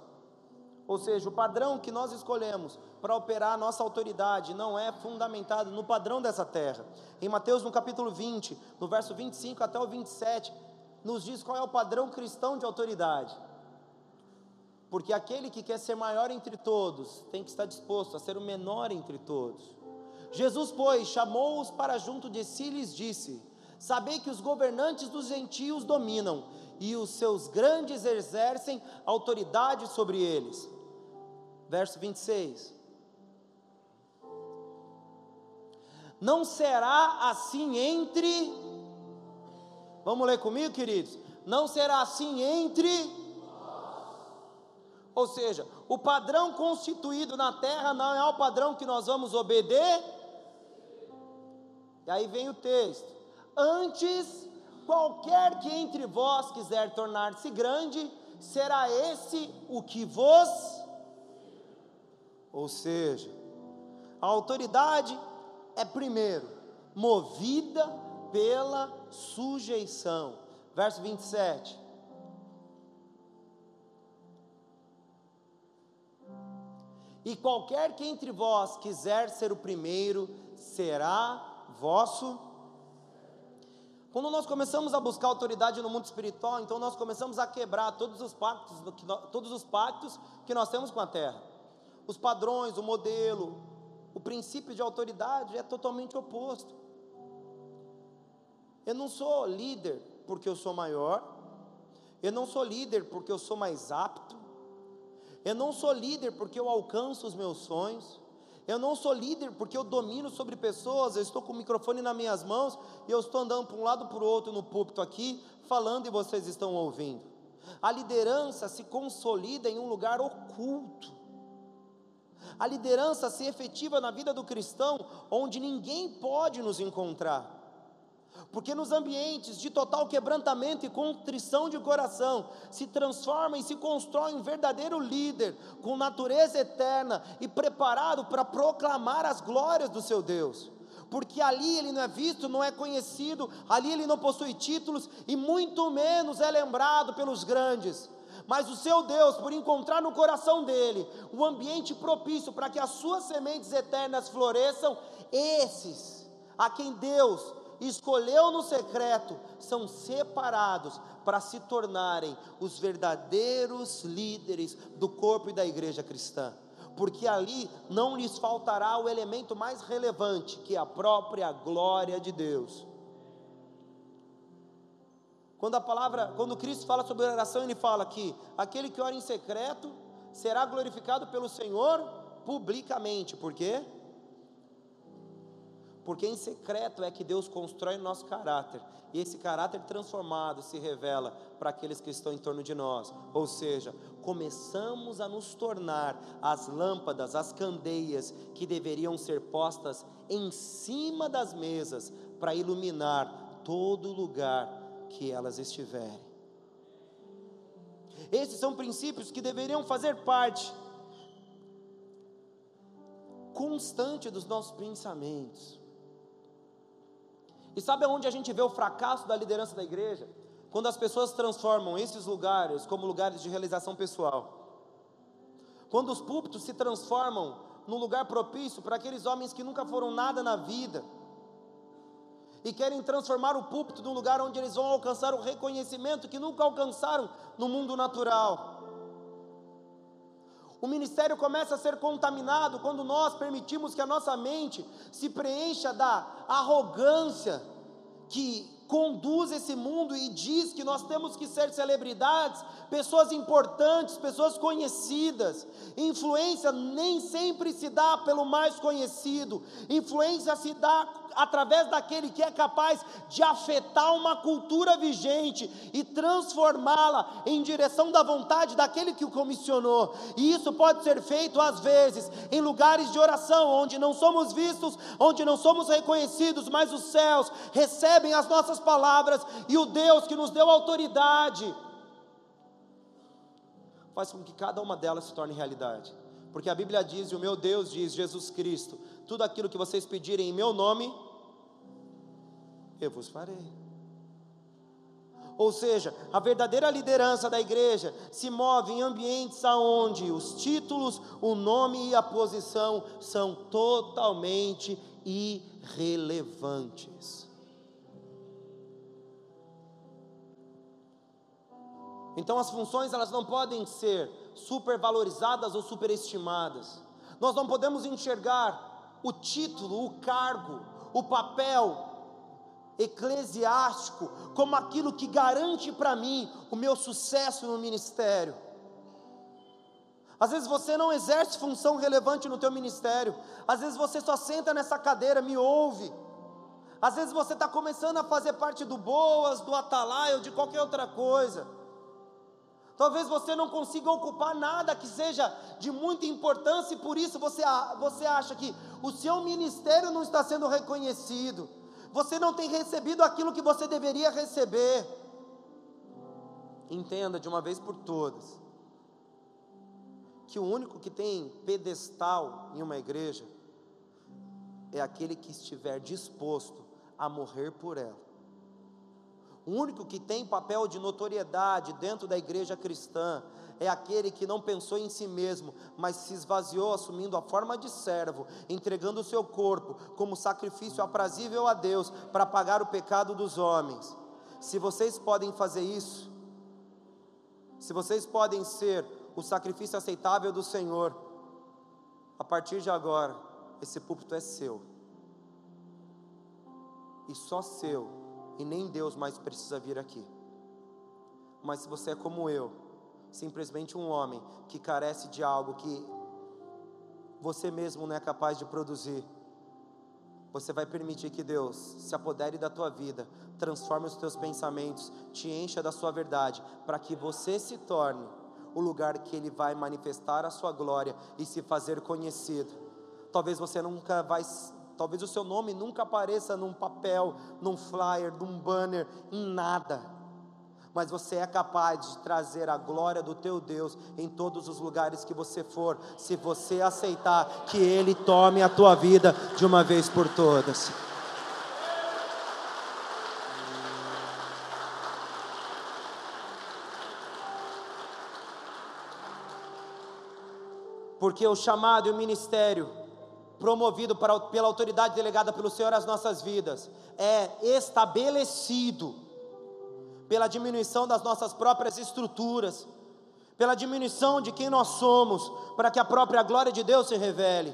Ou seja, o padrão que nós escolhemos para operar a nossa autoridade não é fundamentado no padrão dessa terra. Em Mateus, no capítulo 20, no verso 25 até o 27, nos diz qual é o padrão cristão de autoridade. Porque aquele que quer ser maior entre todos tem que estar disposto a ser o menor entre todos. Jesus, pois, chamou-os para junto de si e lhes disse: Sabei que os governantes dos gentios dominam, e os seus grandes exercem autoridade sobre eles. Verso 26. Não será assim entre. Vamos ler comigo, queridos? Não será assim entre. Ou seja, o padrão constituído na terra não é o padrão que nós vamos obedecer. E aí vem o texto. Antes, qualquer que entre vós quiser tornar-se grande, será esse o que vos. Ou seja, a autoridade é primeiro movida pela sujeição. Verso 27. E qualquer que entre vós quiser ser o primeiro, será vosso quando nós começamos a buscar autoridade no mundo espiritual, então nós começamos a quebrar todos os pactos, todos os pactos que nós temos com a terra. Os padrões, o modelo, o princípio de autoridade é totalmente oposto. Eu não sou líder porque eu sou maior, eu não sou líder porque eu sou mais apto, eu não sou líder porque eu alcanço os meus sonhos, eu não sou líder porque eu domino sobre pessoas, eu estou com o microfone nas minhas mãos e eu estou andando para um lado para o outro no púlpito aqui, falando e vocês estão ouvindo. A liderança se consolida em um lugar oculto. A liderança se efetiva na vida do cristão, onde ninguém pode nos encontrar. Porque nos ambientes de total quebrantamento e contrição de coração, se transforma e se constrói um verdadeiro líder, com natureza eterna e preparado para proclamar as glórias do seu Deus. Porque ali ele não é visto, não é conhecido, ali ele não possui títulos e muito menos é lembrado pelos grandes. Mas o seu Deus, por encontrar no coração dele o ambiente propício para que as suas sementes eternas floresçam, esses a quem Deus escolheu no secreto, são separados para se tornarem os verdadeiros líderes do corpo e da igreja cristã. Porque ali não lhes faltará o elemento mais relevante, que é a própria glória de Deus. Quando a palavra, quando Cristo fala sobre oração, ele fala que aquele que ora em secreto será glorificado pelo Senhor publicamente. Por quê? Porque em secreto é que Deus constrói nosso caráter, e esse caráter transformado se revela para aqueles que estão em torno de nós. Ou seja, começamos a nos tornar as lâmpadas, as candeias que deveriam ser postas em cima das mesas para iluminar todo lugar que elas estiverem. Esses são princípios que deveriam fazer parte constante dos nossos pensamentos. E sabe aonde a gente vê o fracasso da liderança da igreja? Quando as pessoas transformam esses lugares como lugares de realização pessoal. Quando os púlpitos se transformam num lugar propício para aqueles homens que nunca foram nada na vida e querem transformar o púlpito num lugar onde eles vão alcançar o reconhecimento que nunca alcançaram no mundo natural. O ministério começa a ser contaminado quando nós permitimos que a nossa mente se preencha da arrogância que conduz esse mundo e diz que nós temos que ser celebridades, pessoas importantes, pessoas conhecidas. Influência nem sempre se dá pelo mais conhecido, influência se dá através daquele que é capaz de afetar uma cultura vigente e transformá-la em direção da vontade daquele que o comissionou. E isso pode ser feito às vezes em lugares de oração onde não somos vistos, onde não somos reconhecidos, mas os céus recebem as nossas palavras e o Deus que nos deu autoridade faz com que cada uma delas se torne realidade. Porque a Bíblia diz, e o meu Deus diz, Jesus Cristo, tudo aquilo que vocês pedirem em meu nome, eu vos farei. Ou seja, a verdadeira liderança da igreja se move em ambientes aonde os títulos, o nome e a posição são totalmente irrelevantes. Então as funções elas não podem ser supervalorizadas ou superestimadas. Nós não podemos enxergar o título, o cargo, o papel eclesiástico como aquilo que garante para mim o meu sucesso no ministério. Às vezes você não exerce função relevante no teu ministério. Às vezes você só senta nessa cadeira, me ouve. Às vezes você está começando a fazer parte do Boas, do Atalaia ou de qualquer outra coisa. Talvez você não consiga ocupar nada que seja de muita importância e por isso você, você acha que o seu ministério não está sendo reconhecido. Você não tem recebido aquilo que você deveria receber. Entenda de uma vez por todas que o único que tem pedestal em uma igreja é aquele que estiver disposto a morrer por ela. O único que tem papel de notoriedade dentro da igreja cristã é aquele que não pensou em si mesmo, mas se esvaziou assumindo a forma de servo, entregando o seu corpo como sacrifício aprazível a Deus para pagar o pecado dos homens. Se vocês podem fazer isso, se vocês podem ser o sacrifício aceitável do Senhor, a partir de agora, esse púlpito é seu. E só seu e nem Deus mais precisa vir aqui. Mas se você é como eu, simplesmente um homem que carece de algo que você mesmo não é capaz de produzir, você vai permitir que Deus se apodere da tua vida, transforme os teus pensamentos, te encha da sua verdade, para que você se torne o lugar que Ele vai manifestar a sua glória e se fazer conhecido. Talvez você nunca vai Talvez o seu nome nunca apareça num papel, num flyer, num banner, em nada. Mas você é capaz de trazer a glória do teu Deus em todos os lugares que você for, se você aceitar que Ele tome a tua vida de uma vez por todas. Porque o chamado e o ministério promovido para, pela autoridade delegada pelo Senhor às nossas vidas, é estabelecido pela diminuição das nossas próprias estruturas, pela diminuição de quem nós somos, para que a própria glória de Deus se revele.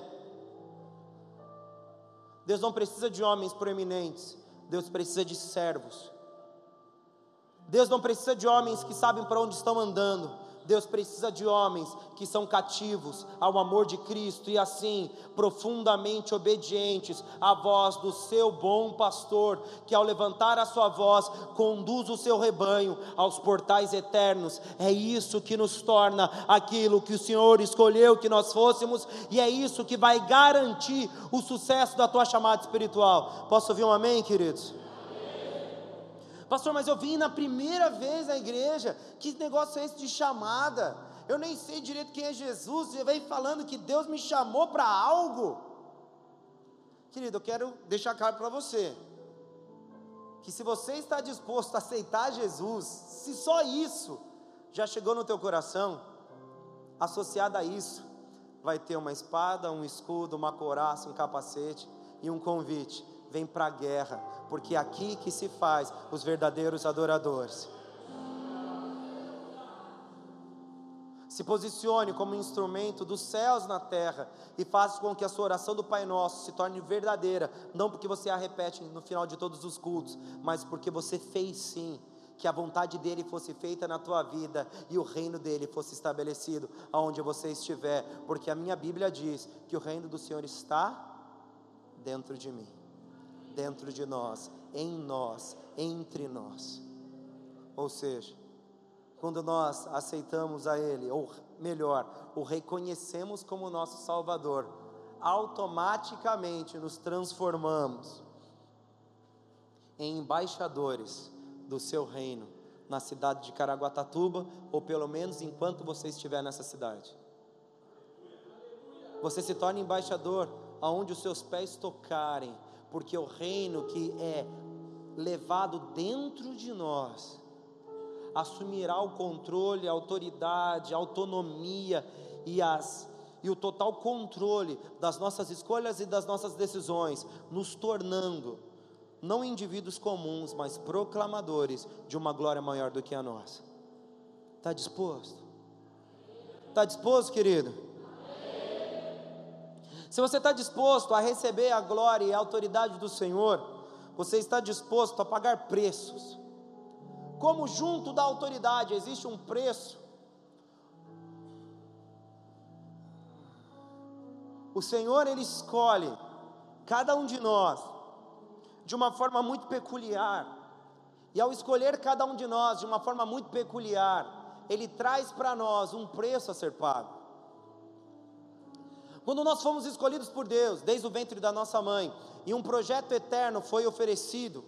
Deus não precisa de homens proeminentes, Deus precisa de servos. Deus não precisa de homens que sabem para onde estão andando, Deus precisa de homens que são cativos ao amor de Cristo e assim profundamente obedientes à voz do seu bom pastor, que ao levantar a sua voz conduz o seu rebanho aos portais eternos. É isso que nos torna aquilo que o Senhor escolheu que nós fôssemos e é isso que vai garantir o sucesso da tua chamada espiritual. Posso ouvir um amém, queridos? Pastor, mas eu vim na primeira vez na igreja. Que negócio é esse de chamada? Eu nem sei direito quem é Jesus. Você vem falando que Deus me chamou para algo. Querido, eu quero deixar claro para você que se você está disposto a aceitar Jesus, se só isso já chegou no teu coração, associado a isso, vai ter uma espada, um escudo, uma coraça, um capacete e um convite vem para a guerra, porque é aqui que se faz os verdadeiros adoradores. Se posicione como instrumento dos céus na terra e faça com que a sua oração do Pai Nosso se torne verdadeira, não porque você a repete no final de todos os cultos, mas porque você fez sim que a vontade dele fosse feita na tua vida e o reino dele fosse estabelecido aonde você estiver, porque a minha Bíblia diz que o reino do Senhor está dentro de mim dentro de nós, em nós, entre nós. Ou seja, quando nós aceitamos a Ele, ou melhor, o reconhecemos como nosso Salvador, automaticamente nos transformamos em embaixadores do Seu reino na cidade de Caraguatatuba, ou pelo menos enquanto você estiver nessa cidade. Você se torna embaixador aonde os seus pés tocarem, porque o reino que é levado dentro de nós assumirá o controle, a autoridade, a autonomia e as e o total controle das nossas escolhas e das nossas decisões, nos tornando não indivíduos comuns, mas proclamadores de uma glória maior do que a nossa. Está disposto? Está disposto, querido? Se você está disposto a receber a glória e a autoridade do Senhor, você está disposto a pagar preços. Como junto da autoridade existe um preço, o Senhor ele escolhe cada um de nós de uma forma muito peculiar. E ao escolher cada um de nós de uma forma muito peculiar, ele traz para nós um preço a ser pago. Quando nós fomos escolhidos por Deus, desde o ventre da nossa mãe, e um projeto eterno foi oferecido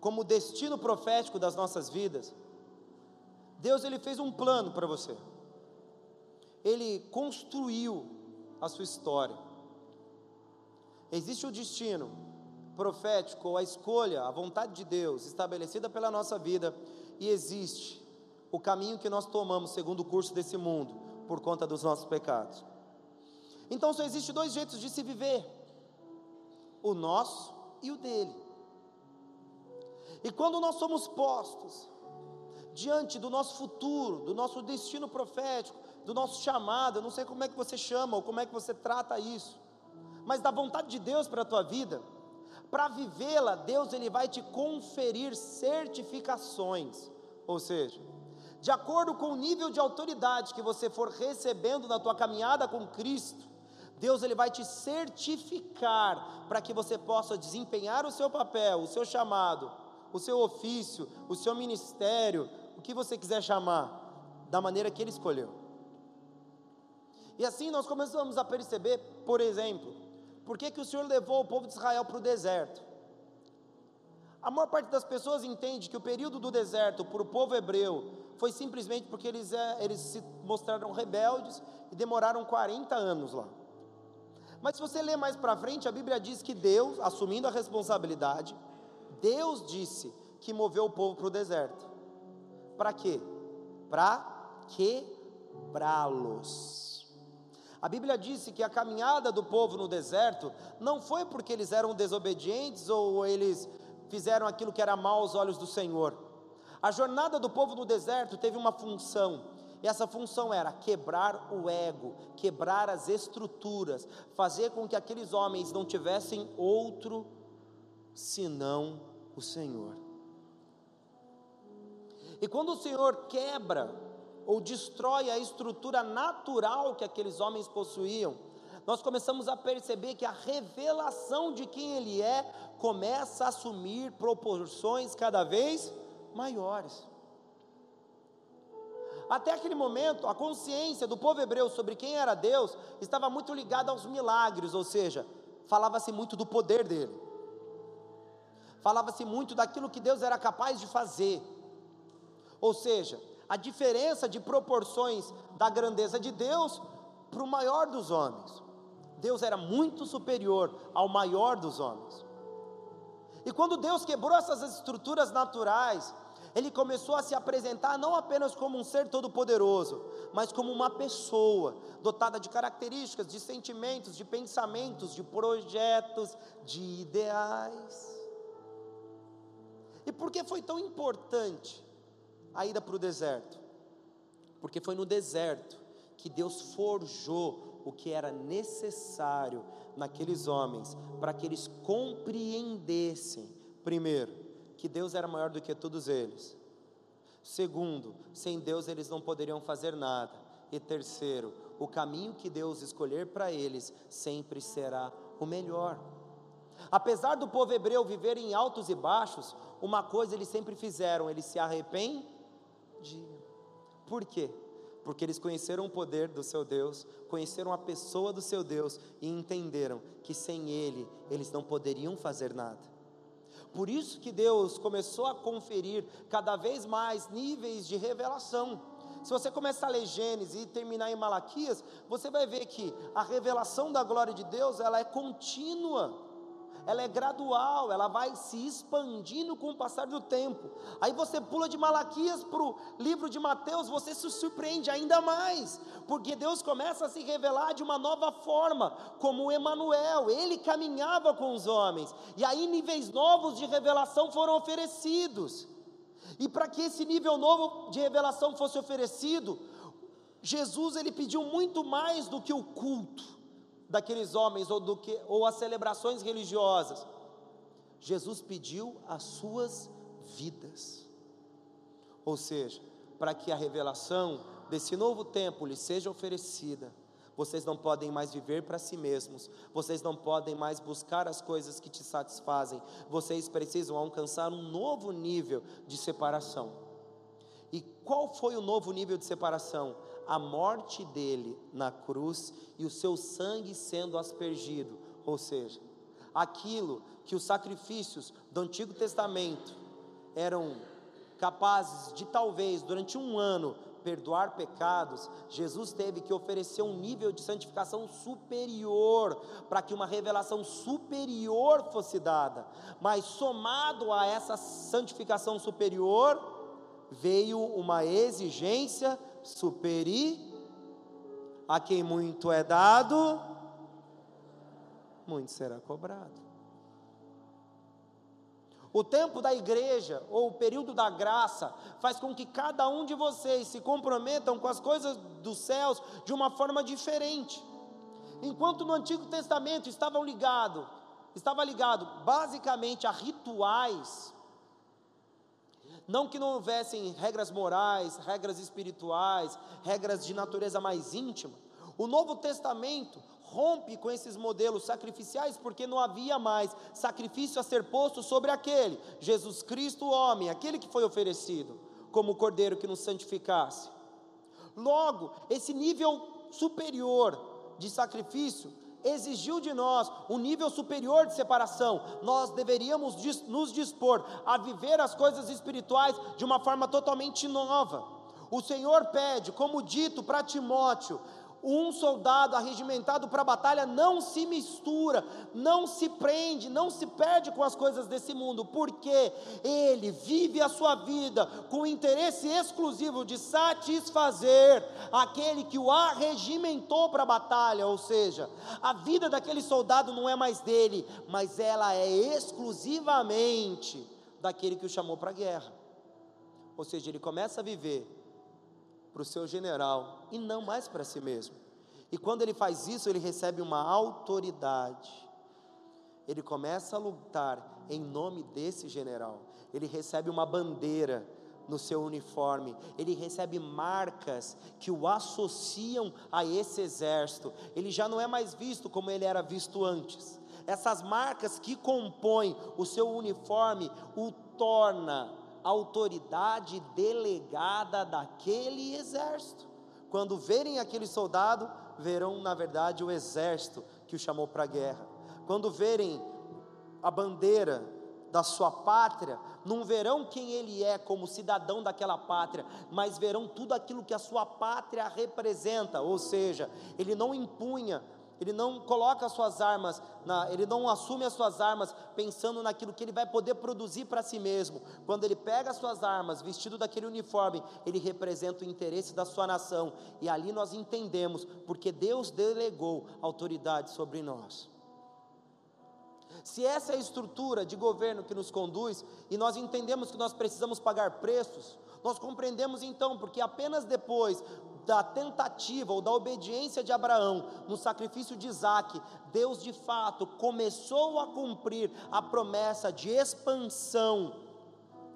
como destino profético das nossas vidas, Deus ele fez um plano para você. Ele construiu a sua história. Existe o destino profético, a escolha, a vontade de Deus estabelecida pela nossa vida, e existe o caminho que nós tomamos segundo o curso desse mundo, por conta dos nossos pecados. Então só existe dois jeitos de se viver: o nosso e o dele. E quando nós somos postos diante do nosso futuro, do nosso destino profético, do nosso chamado, eu não sei como é que você chama ou como é que você trata isso, mas da vontade de Deus para a tua vida, para vivê-la, Deus ele vai te conferir certificações, ou seja, de acordo com o nível de autoridade que você for recebendo na tua caminhada com Cristo, Deus ele vai te certificar para que você possa desempenhar o seu papel, o seu chamado, o seu ofício, o seu ministério, o que você quiser chamar, da maneira que ele escolheu. E assim nós começamos a perceber, por exemplo, por que, que o Senhor levou o povo de Israel para o deserto. A maior parte das pessoas entende que o período do deserto para o povo hebreu foi simplesmente porque eles, é, eles se mostraram rebeldes e demoraram 40 anos lá. Mas se você ler mais para frente, a Bíblia diz que Deus, assumindo a responsabilidade, Deus disse que moveu o povo para o deserto. Para quê? Para quebrá-los. A Bíblia disse que a caminhada do povo no deserto não foi porque eles eram desobedientes ou eles fizeram aquilo que era mal aos olhos do Senhor. A jornada do povo no deserto teve uma função, essa função era quebrar o ego, quebrar as estruturas, fazer com que aqueles homens não tivessem outro senão o Senhor. E quando o Senhor quebra ou destrói a estrutura natural que aqueles homens possuíam, nós começamos a perceber que a revelação de quem Ele é começa a assumir proporções cada vez maiores. Até aquele momento, a consciência do povo hebreu sobre quem era Deus estava muito ligada aos milagres, ou seja, falava-se muito do poder dele, falava-se muito daquilo que Deus era capaz de fazer, ou seja, a diferença de proporções da grandeza de Deus para o maior dos homens. Deus era muito superior ao maior dos homens. E quando Deus quebrou essas estruturas naturais, ele começou a se apresentar não apenas como um ser todo-poderoso, mas como uma pessoa dotada de características, de sentimentos, de pensamentos, de projetos, de ideais. E por que foi tão importante a ida para o deserto? Porque foi no deserto que Deus forjou o que era necessário naqueles homens para que eles compreendessem, primeiro, que Deus era maior do que todos eles. Segundo, sem Deus eles não poderiam fazer nada. E terceiro, o caminho que Deus escolher para eles sempre será o melhor. Apesar do povo hebreu viver em altos e baixos, uma coisa eles sempre fizeram, eles se arrependiam. Por quê? Porque eles conheceram o poder do seu Deus, conheceram a pessoa do seu Deus e entenderam que sem Ele eles não poderiam fazer nada. Por isso que Deus começou a conferir cada vez mais níveis de revelação. Se você começar a ler Gênesis e terminar em Malaquias, você vai ver que a revelação da glória de Deus, ela é contínua ela é gradual, ela vai se expandindo com o passar do tempo. Aí você pula de Malaquias para o livro de Mateus, você se surpreende ainda mais, porque Deus começa a se revelar de uma nova forma, como Emanuel, ele caminhava com os homens, e aí níveis novos de revelação foram oferecidos. E para que esse nível novo de revelação fosse oferecido, Jesus ele pediu muito mais do que o culto daqueles homens ou, do que, ou as celebrações religiosas. Jesus pediu as suas vidas. Ou seja, para que a revelação desse novo tempo lhes seja oferecida, vocês não podem mais viver para si mesmos, vocês não podem mais buscar as coisas que te satisfazem, vocês precisam alcançar um novo nível de separação. E qual foi o novo nível de separação? A morte dele na cruz e o seu sangue sendo aspergido, ou seja, aquilo que os sacrifícios do Antigo Testamento eram capazes de talvez durante um ano perdoar pecados, Jesus teve que oferecer um nível de santificação superior, para que uma revelação superior fosse dada. Mas somado a essa santificação superior, veio uma exigência superi, a quem muito é dado, muito será cobrado. O tempo da igreja, ou o período da graça, faz com que cada um de vocês se comprometam com as coisas dos céus de uma forma diferente. Enquanto no Antigo Testamento estavam ligado, estava ligado basicamente a rituais, não que não houvessem regras morais, regras espirituais, regras de natureza mais íntima. O Novo Testamento rompe com esses modelos sacrificiais porque não havia mais sacrifício a ser posto sobre aquele, Jesus Cristo, o homem, aquele que foi oferecido como cordeiro que nos santificasse. Logo, esse nível superior de sacrifício exigiu de nós um nível superior de separação. Nós deveríamos nos dispor a viver as coisas espirituais de uma forma totalmente nova. O Senhor pede, como dito para Timóteo, um soldado arregimentado para a batalha não se mistura, não se prende, não se perde com as coisas desse mundo, porque ele vive a sua vida com o interesse exclusivo de satisfazer aquele que o arregimentou para a batalha, ou seja, a vida daquele soldado não é mais dele, mas ela é exclusivamente daquele que o chamou para a guerra. Ou seja, ele começa a viver para o seu general e não mais para si mesmo. E quando ele faz isso, ele recebe uma autoridade. Ele começa a lutar em nome desse general. Ele recebe uma bandeira no seu uniforme, ele recebe marcas que o associam a esse exército, ele já não é mais visto como ele era visto antes. Essas marcas que compõem o seu uniforme o torna autoridade delegada daquele exército. Quando verem aquele soldado, verão na verdade o exército que o chamou para a guerra. Quando verem a bandeira da sua pátria, não verão quem ele é como cidadão daquela pátria, mas verão tudo aquilo que a sua pátria representa, ou seja, ele não impunha ele não coloca as suas armas, na, ele não assume as suas armas pensando naquilo que ele vai poder produzir para si mesmo. Quando ele pega as suas armas, vestido daquele uniforme, ele representa o interesse da sua nação. E ali nós entendemos, porque Deus delegou autoridade sobre nós. Se essa é a estrutura de governo que nos conduz, e nós entendemos que nós precisamos pagar preços, nós compreendemos então, porque apenas depois da tentativa ou da obediência de Abraão no sacrifício de Isaac, Deus de fato começou a cumprir a promessa de expansão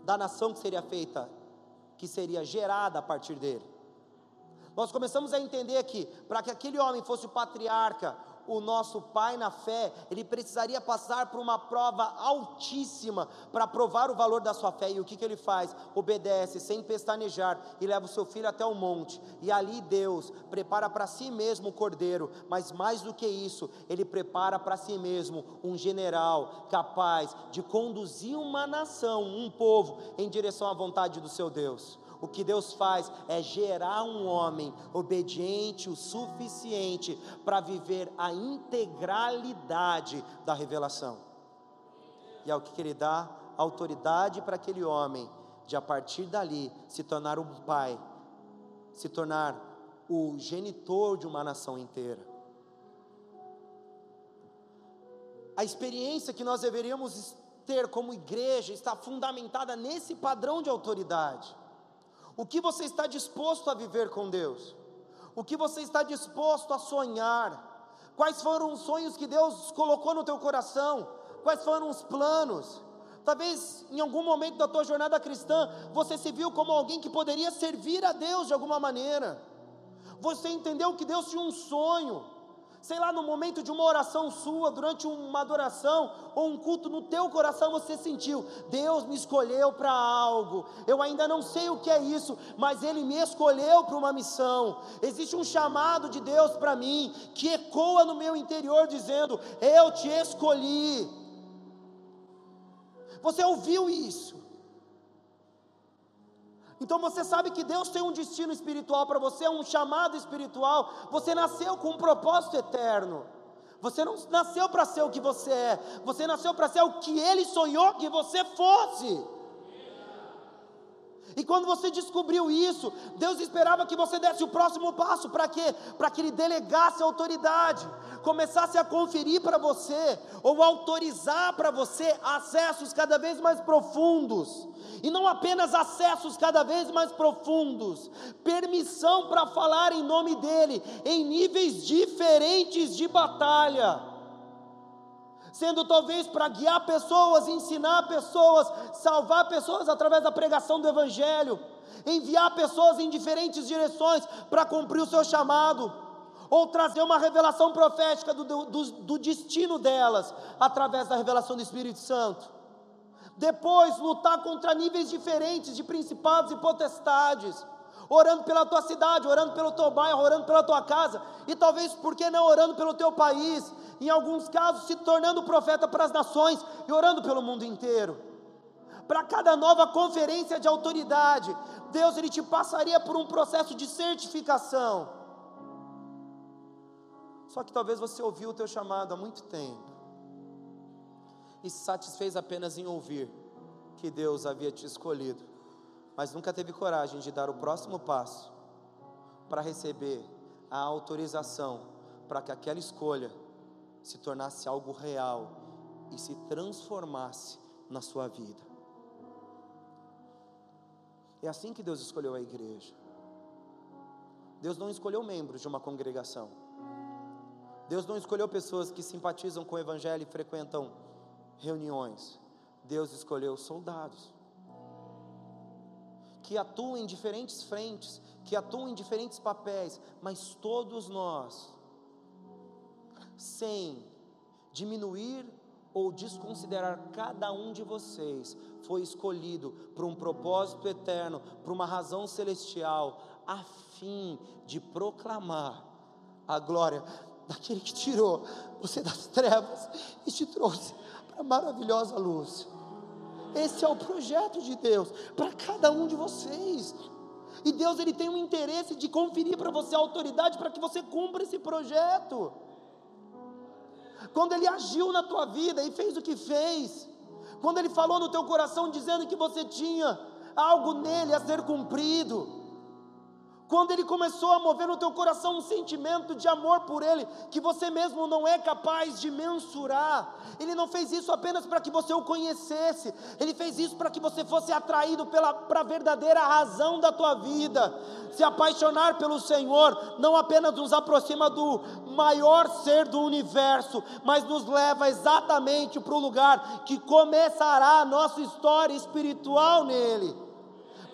da nação que seria feita, que seria gerada a partir dele. Nós começamos a entender que, para que aquele homem fosse o patriarca, o nosso pai na fé, ele precisaria passar por uma prova altíssima para provar o valor da sua fé. E o que, que ele faz? Obedece sem pestanejar e leva o seu filho até o monte. E ali Deus prepara para si mesmo o cordeiro, mas mais do que isso, ele prepara para si mesmo um general capaz de conduzir uma nação, um povo, em direção à vontade do seu Deus. O que Deus faz é gerar um homem obediente o suficiente para viver a integralidade da revelação. E é o que Ele dá autoridade para aquele homem de a partir dali se tornar um pai, se tornar o genitor de uma nação inteira. A experiência que nós deveríamos ter como igreja está fundamentada nesse padrão de autoridade. O que você está disposto a viver com Deus? O que você está disposto a sonhar? Quais foram os sonhos que Deus colocou no teu coração? Quais foram os planos? Talvez em algum momento da tua jornada cristã você se viu como alguém que poderia servir a Deus de alguma maneira. Você entendeu que Deus tinha um sonho, sei lá, no momento de uma oração sua, durante uma adoração ou um culto no teu coração, você sentiu: Deus me escolheu para algo. Eu ainda não sei o que é isso, mas Ele me escolheu para uma missão. Existe um chamado de Deus para mim que ecoa no meu interior dizendo: Eu te escolhi. Você ouviu isso? Então você sabe que Deus tem um destino espiritual para você, um chamado espiritual. Você nasceu com um propósito eterno. Você não nasceu para ser o que você é, você nasceu para ser o que Ele sonhou que você fosse. E quando você descobriu isso, Deus esperava que você desse o próximo passo. Para quê? Para que Ele delegasse a autoridade, começasse a conferir para você, ou autorizar para você acessos cada vez mais profundos, e não apenas acessos cada vez mais profundos, permissão para falar em nome dEle, em níveis diferentes de batalha sendo talvez para guiar pessoas, ensinar pessoas, salvar pessoas através da pregação do Evangelho, enviar pessoas em diferentes direções para cumprir o seu chamado, ou trazer uma revelação profética do, do, do destino delas através da revelação do Espírito Santo. Depois, lutar contra níveis diferentes de principados e potestades orando pela tua cidade, orando pelo teu bairro, orando pela tua casa, e talvez, por que não, orando pelo teu país, em alguns casos, se tornando profeta para as nações e orando pelo mundo inteiro. Para cada nova conferência de autoridade, Deus ele te passaria por um processo de certificação. Só que talvez você ouviu o teu chamado há muito tempo e se satisfez apenas em ouvir que Deus havia te escolhido mas nunca teve coragem de dar o próximo passo para receber a autorização para que aquela escolha se tornasse algo real e se transformasse na sua vida. É assim que Deus escolheu a igreja. Deus não escolheu membros de uma congregação. Deus não escolheu pessoas que simpatizam com o Evangelho e frequentam reuniões. Deus escolheu soldados que atuam em diferentes frentes, que atuam em diferentes papéis, mas todos nós, sem diminuir ou desconsiderar cada um de vocês, foi escolhido para um propósito eterno, para uma razão celestial, a fim de proclamar a glória daquele que tirou você das trevas e te trouxe para a maravilhosa luz. Esse é o projeto de Deus para cada um de vocês. E Deus ele tem um interesse de conferir para você a autoridade para que você cumpra esse projeto. Quando ele agiu na tua vida e fez o que fez, quando ele falou no teu coração dizendo que você tinha algo nele a ser cumprido, quando ele começou a mover no teu coração um sentimento de amor por ele, que você mesmo não é capaz de mensurar, ele não fez isso apenas para que você o conhecesse, ele fez isso para que você fosse atraído para a verdadeira razão da tua vida. Se apaixonar pelo Senhor não apenas nos aproxima do maior ser do universo, mas nos leva exatamente para o lugar que começará a nossa história espiritual nele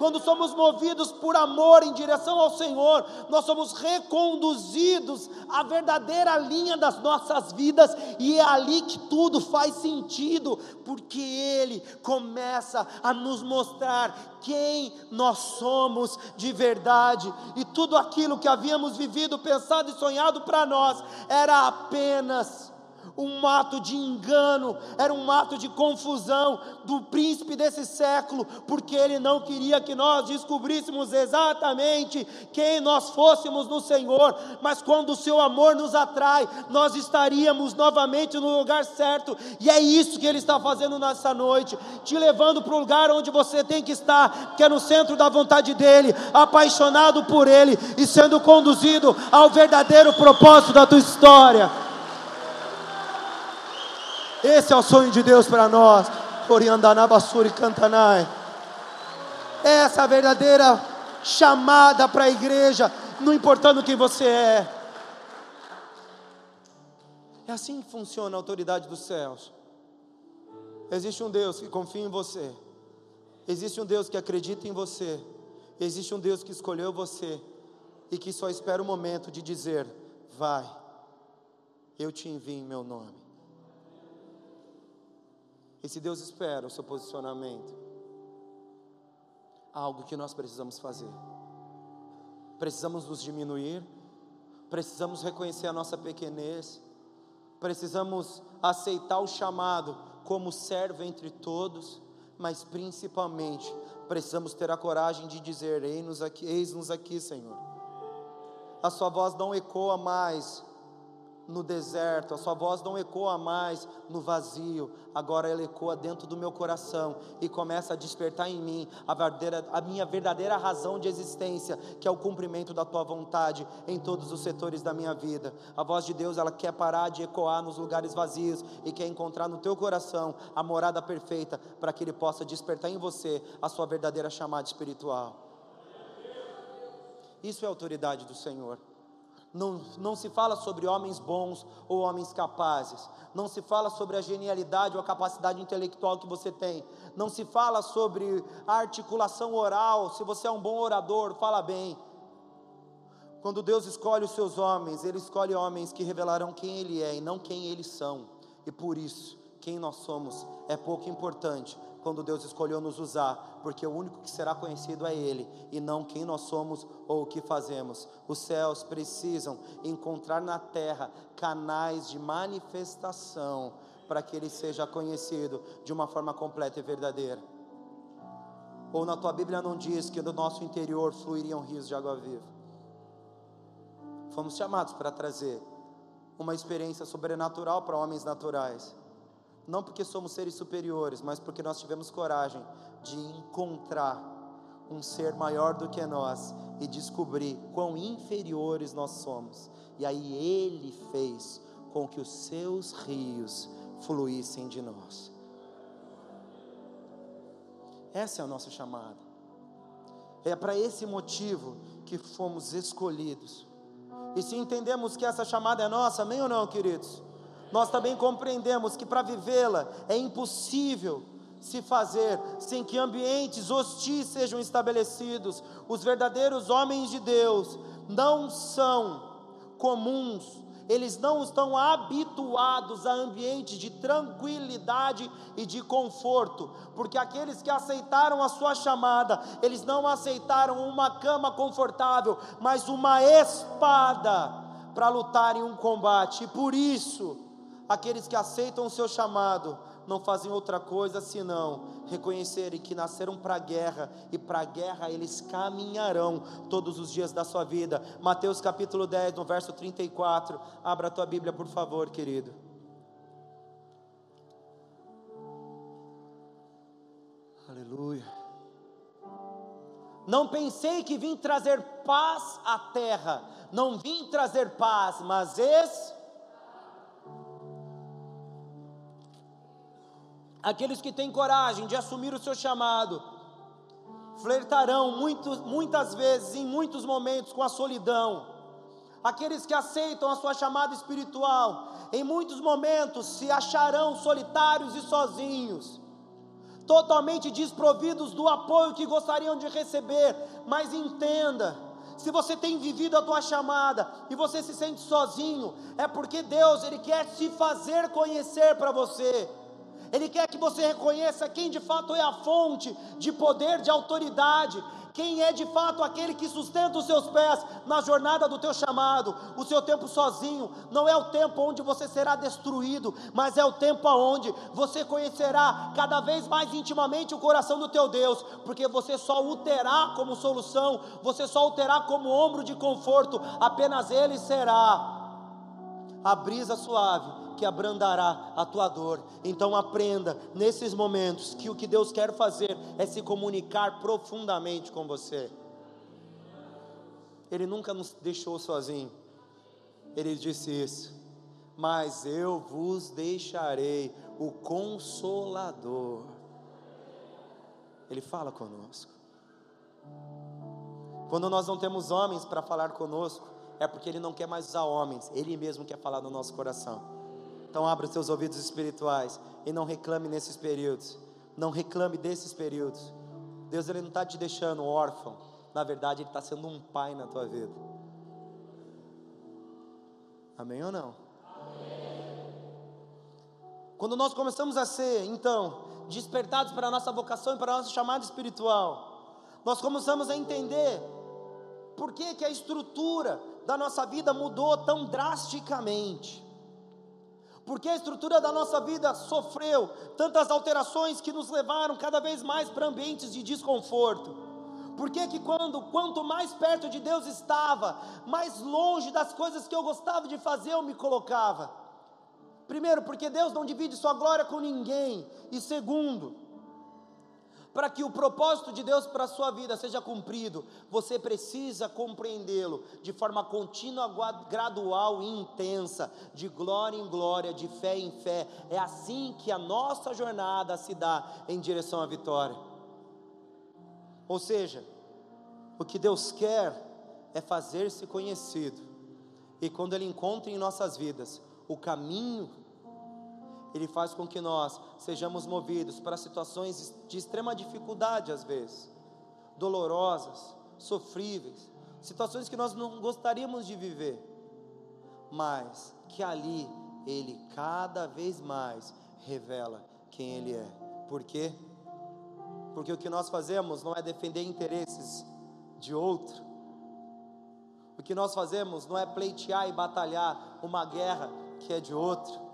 quando somos movidos por amor em direção ao Senhor, nós somos reconduzidos à verdadeira linha das nossas vidas, e é ali que tudo faz sentido, porque Ele começa a nos mostrar quem nós somos de verdade, e tudo aquilo que havíamos vivido, pensado e sonhado para nós era apenas um ato de engano, era um ato de confusão do príncipe desse século, porque ele não queria que nós descobríssemos exatamente quem nós fôssemos no Senhor, mas quando o seu amor nos atrai, nós estaríamos novamente no lugar certo, e é isso que ele está fazendo nessa noite, te levando para o lugar onde você tem que estar, que é no centro da vontade dele, apaixonado por ele e sendo conduzido ao verdadeiro propósito da tua história. Esse é o sonho de Deus para nós. Oriandanabassuri Cantanai. Essa é a verdadeira chamada para a igreja, não importando quem você é. É assim que funciona a autoridade dos céus. Existe um Deus que confia em você. Existe um Deus que acredita em você. Existe um Deus que escolheu você e que só espera o momento de dizer: Vai, eu te envio em meu nome. E se Deus espera o seu posicionamento, algo que nós precisamos fazer. Precisamos nos diminuir, precisamos reconhecer a nossa pequenez, precisamos aceitar o chamado como servo entre todos, mas principalmente precisamos ter a coragem de dizer: Eis-nos aqui, eis-nos aqui, Senhor. A sua voz não ecoa mais no deserto, a sua voz não ecoa mais no vazio, agora ela ecoa dentro do meu coração e começa a despertar em mim a, verdadeira, a minha verdadeira razão de existência, que é o cumprimento da tua vontade em todos os setores da minha vida. A voz de Deus, ela quer parar de ecoar nos lugares vazios e quer encontrar no teu coração a morada perfeita para que ele possa despertar em você a sua verdadeira chamada espiritual. Isso é autoridade do Senhor. Não, não se fala sobre homens bons ou homens capazes. Não se fala sobre a genialidade ou a capacidade intelectual que você tem. Não se fala sobre a articulação oral. Se você é um bom orador, fala bem. Quando Deus escolhe os seus homens, Ele escolhe homens que revelarão quem Ele é e não quem eles são. E por isso, quem nós somos é pouco importante, quando Deus escolheu nos usar, porque o único que será conhecido é Ele e não quem nós somos ou o que fazemos. Os céus precisam encontrar na terra canais de manifestação para que Ele seja conhecido de uma forma completa e verdadeira. Ou na tua Bíblia não diz que do nosso interior fluiriam rios de água viva. Fomos chamados para trazer uma experiência sobrenatural para homens naturais não porque somos seres superiores, mas porque nós tivemos coragem de encontrar um ser maior do que nós e descobrir quão inferiores nós somos. E aí ele fez com que os seus rios fluíssem de nós. Essa é a nossa chamada. É para esse motivo que fomos escolhidos. E se entendemos que essa chamada é nossa, amém ou não, queridos? Nós também compreendemos que para vivê-la é impossível se fazer, sem que ambientes hostis sejam estabelecidos. Os verdadeiros homens de Deus não são comuns, eles não estão habituados a ambientes de tranquilidade e de conforto, porque aqueles que aceitaram a sua chamada, eles não aceitaram uma cama confortável, mas uma espada para lutar em um combate, e por isso, aqueles que aceitam o seu chamado, não fazem outra coisa senão reconhecerem que nasceram para a guerra e para a guerra eles caminharão todos os dias da sua vida. Mateus capítulo 10, no verso 34. Abra a tua Bíblia, por favor, querido. Aleluia. Não pensei que vim trazer paz à terra, não vim trazer paz, mas esse Aqueles que têm coragem de assumir o seu chamado, flertarão muito, muitas vezes, em muitos momentos, com a solidão. Aqueles que aceitam a sua chamada espiritual, em muitos momentos se acharão solitários e sozinhos, totalmente desprovidos do apoio que gostariam de receber. Mas entenda, se você tem vivido a tua chamada e você se sente sozinho, é porque Deus ele quer se fazer conhecer para você. Ele quer que você reconheça quem de fato é a fonte de poder, de autoridade, quem é de fato aquele que sustenta os seus pés na jornada do teu chamado. O seu tempo sozinho não é o tempo onde você será destruído, mas é o tempo onde você conhecerá cada vez mais intimamente o coração do teu Deus, porque você só o terá como solução, você só o terá como ombro de conforto, apenas Ele será a brisa suave que abrandará a tua dor. Então aprenda nesses momentos que o que Deus quer fazer é se comunicar profundamente com você. Ele nunca nos deixou sozinho. Ele disse isso. Mas eu vos deixarei o consolador. Ele fala conosco. Quando nós não temos homens para falar conosco, é porque Ele não quer mais usar homens, Ele mesmo quer falar no nosso coração. Então abra os seus ouvidos espirituais e não reclame nesses períodos. Não reclame desses períodos. Deus ele não está te deixando órfão. Na verdade, Ele está sendo um pai na tua vida. Amém ou não? Amém. Quando nós começamos a ser, então, despertados para a nossa vocação e para a nossa chamada espiritual, nós começamos a entender por que, que a estrutura da nossa vida mudou tão drasticamente porque a estrutura da nossa vida sofreu tantas alterações que nos levaram cada vez mais para ambientes de desconforto. Por que que quando quanto mais perto de Deus estava, mais longe das coisas que eu gostava de fazer eu me colocava? Primeiro, porque Deus não divide sua glória com ninguém. E segundo, para que o propósito de Deus para a sua vida seja cumprido, você precisa compreendê-lo de forma contínua, gradual e intensa, de glória em glória, de fé em fé. É assim que a nossa jornada se dá em direção à vitória. Ou seja, o que Deus quer é fazer-se conhecido, e quando Ele encontra em nossas vidas o caminho ele faz com que nós sejamos movidos para situações de extrema dificuldade, às vezes, dolorosas, sofríveis, situações que nós não gostaríamos de viver, mas que ali Ele cada vez mais revela quem Ele é. Por quê? Porque o que nós fazemos não é defender interesses de outro, o que nós fazemos não é pleitear e batalhar uma guerra que é de outro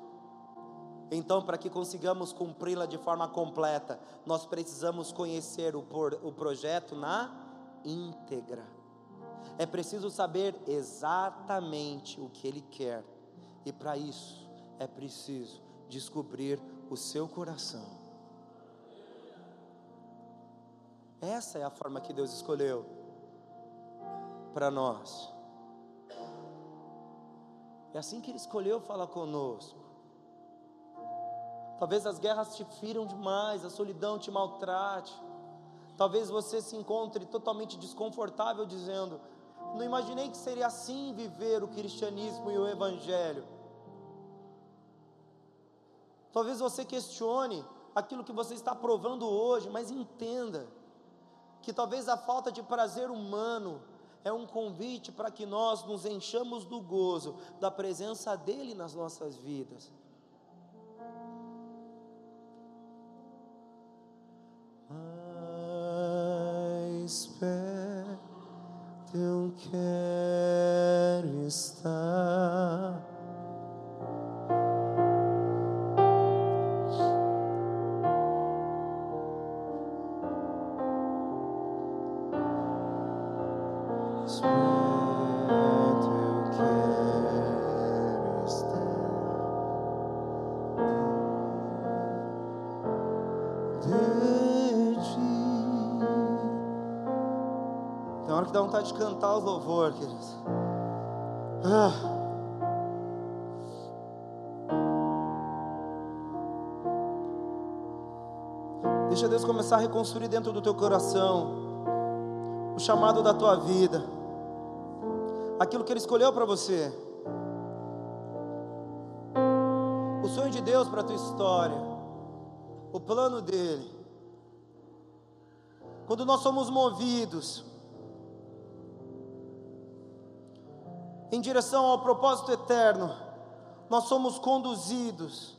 então, para que consigamos cumpri-la de forma completa, nós precisamos conhecer o, por, o projeto na íntegra. É preciso saber exatamente o que Ele quer, e para isso é preciso descobrir o seu coração. Essa é a forma que Deus escolheu para nós. É assim que Ele escolheu falar conosco. Talvez as guerras te firam demais, a solidão te maltrate. Talvez você se encontre totalmente desconfortável dizendo: Não imaginei que seria assim viver o cristianismo e o evangelho. Talvez você questione aquilo que você está provando hoje, mas entenda que talvez a falta de prazer humano é um convite para que nós nos enchamos do gozo da presença dele nas nossas vidas. Mais perto eu quero estar. Vontade de cantar os louvores, queridos. Ah. Deixa Deus começar a reconstruir dentro do teu coração o chamado da tua vida, aquilo que Ele escolheu para você, o sonho de Deus para a tua história, o plano dele. Quando nós somos movidos em direção ao propósito eterno, nós somos conduzidos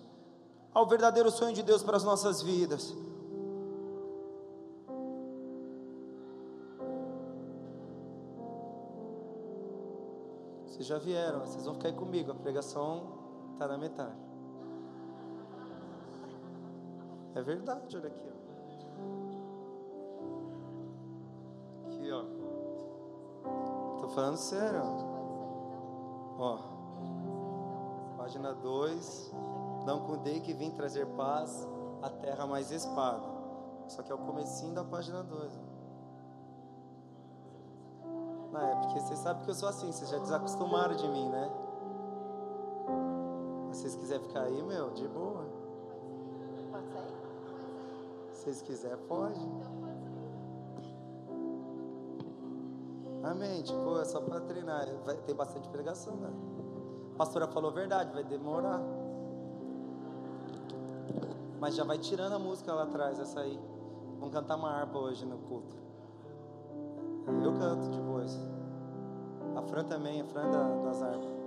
ao verdadeiro sonho de Deus para as nossas vidas. Vocês já vieram, vocês vão ficar aí comigo, a pregação está na metade. É verdade, olha aqui. Ó. Aqui, ó. Estou falando sério. Ó, página 2. Não condei que vim trazer paz à terra mais espada. Só que é o comecinho da página 2. Não, é porque vocês sabem que eu sou assim, vocês já desacostumaram de mim, né? Se vocês quiserem ficar aí, meu, de boa. Pode sair? Se vocês quiserem, pode. Amém. Tipo, é só para treinar. Vai, tem bastante pregação, né? A pastora falou verdade, vai demorar. Mas já vai tirando a música lá atrás, essa aí. Vamos cantar uma harpa hoje no culto. Eu canto depois. A Fran também, a Fran da, das harpas.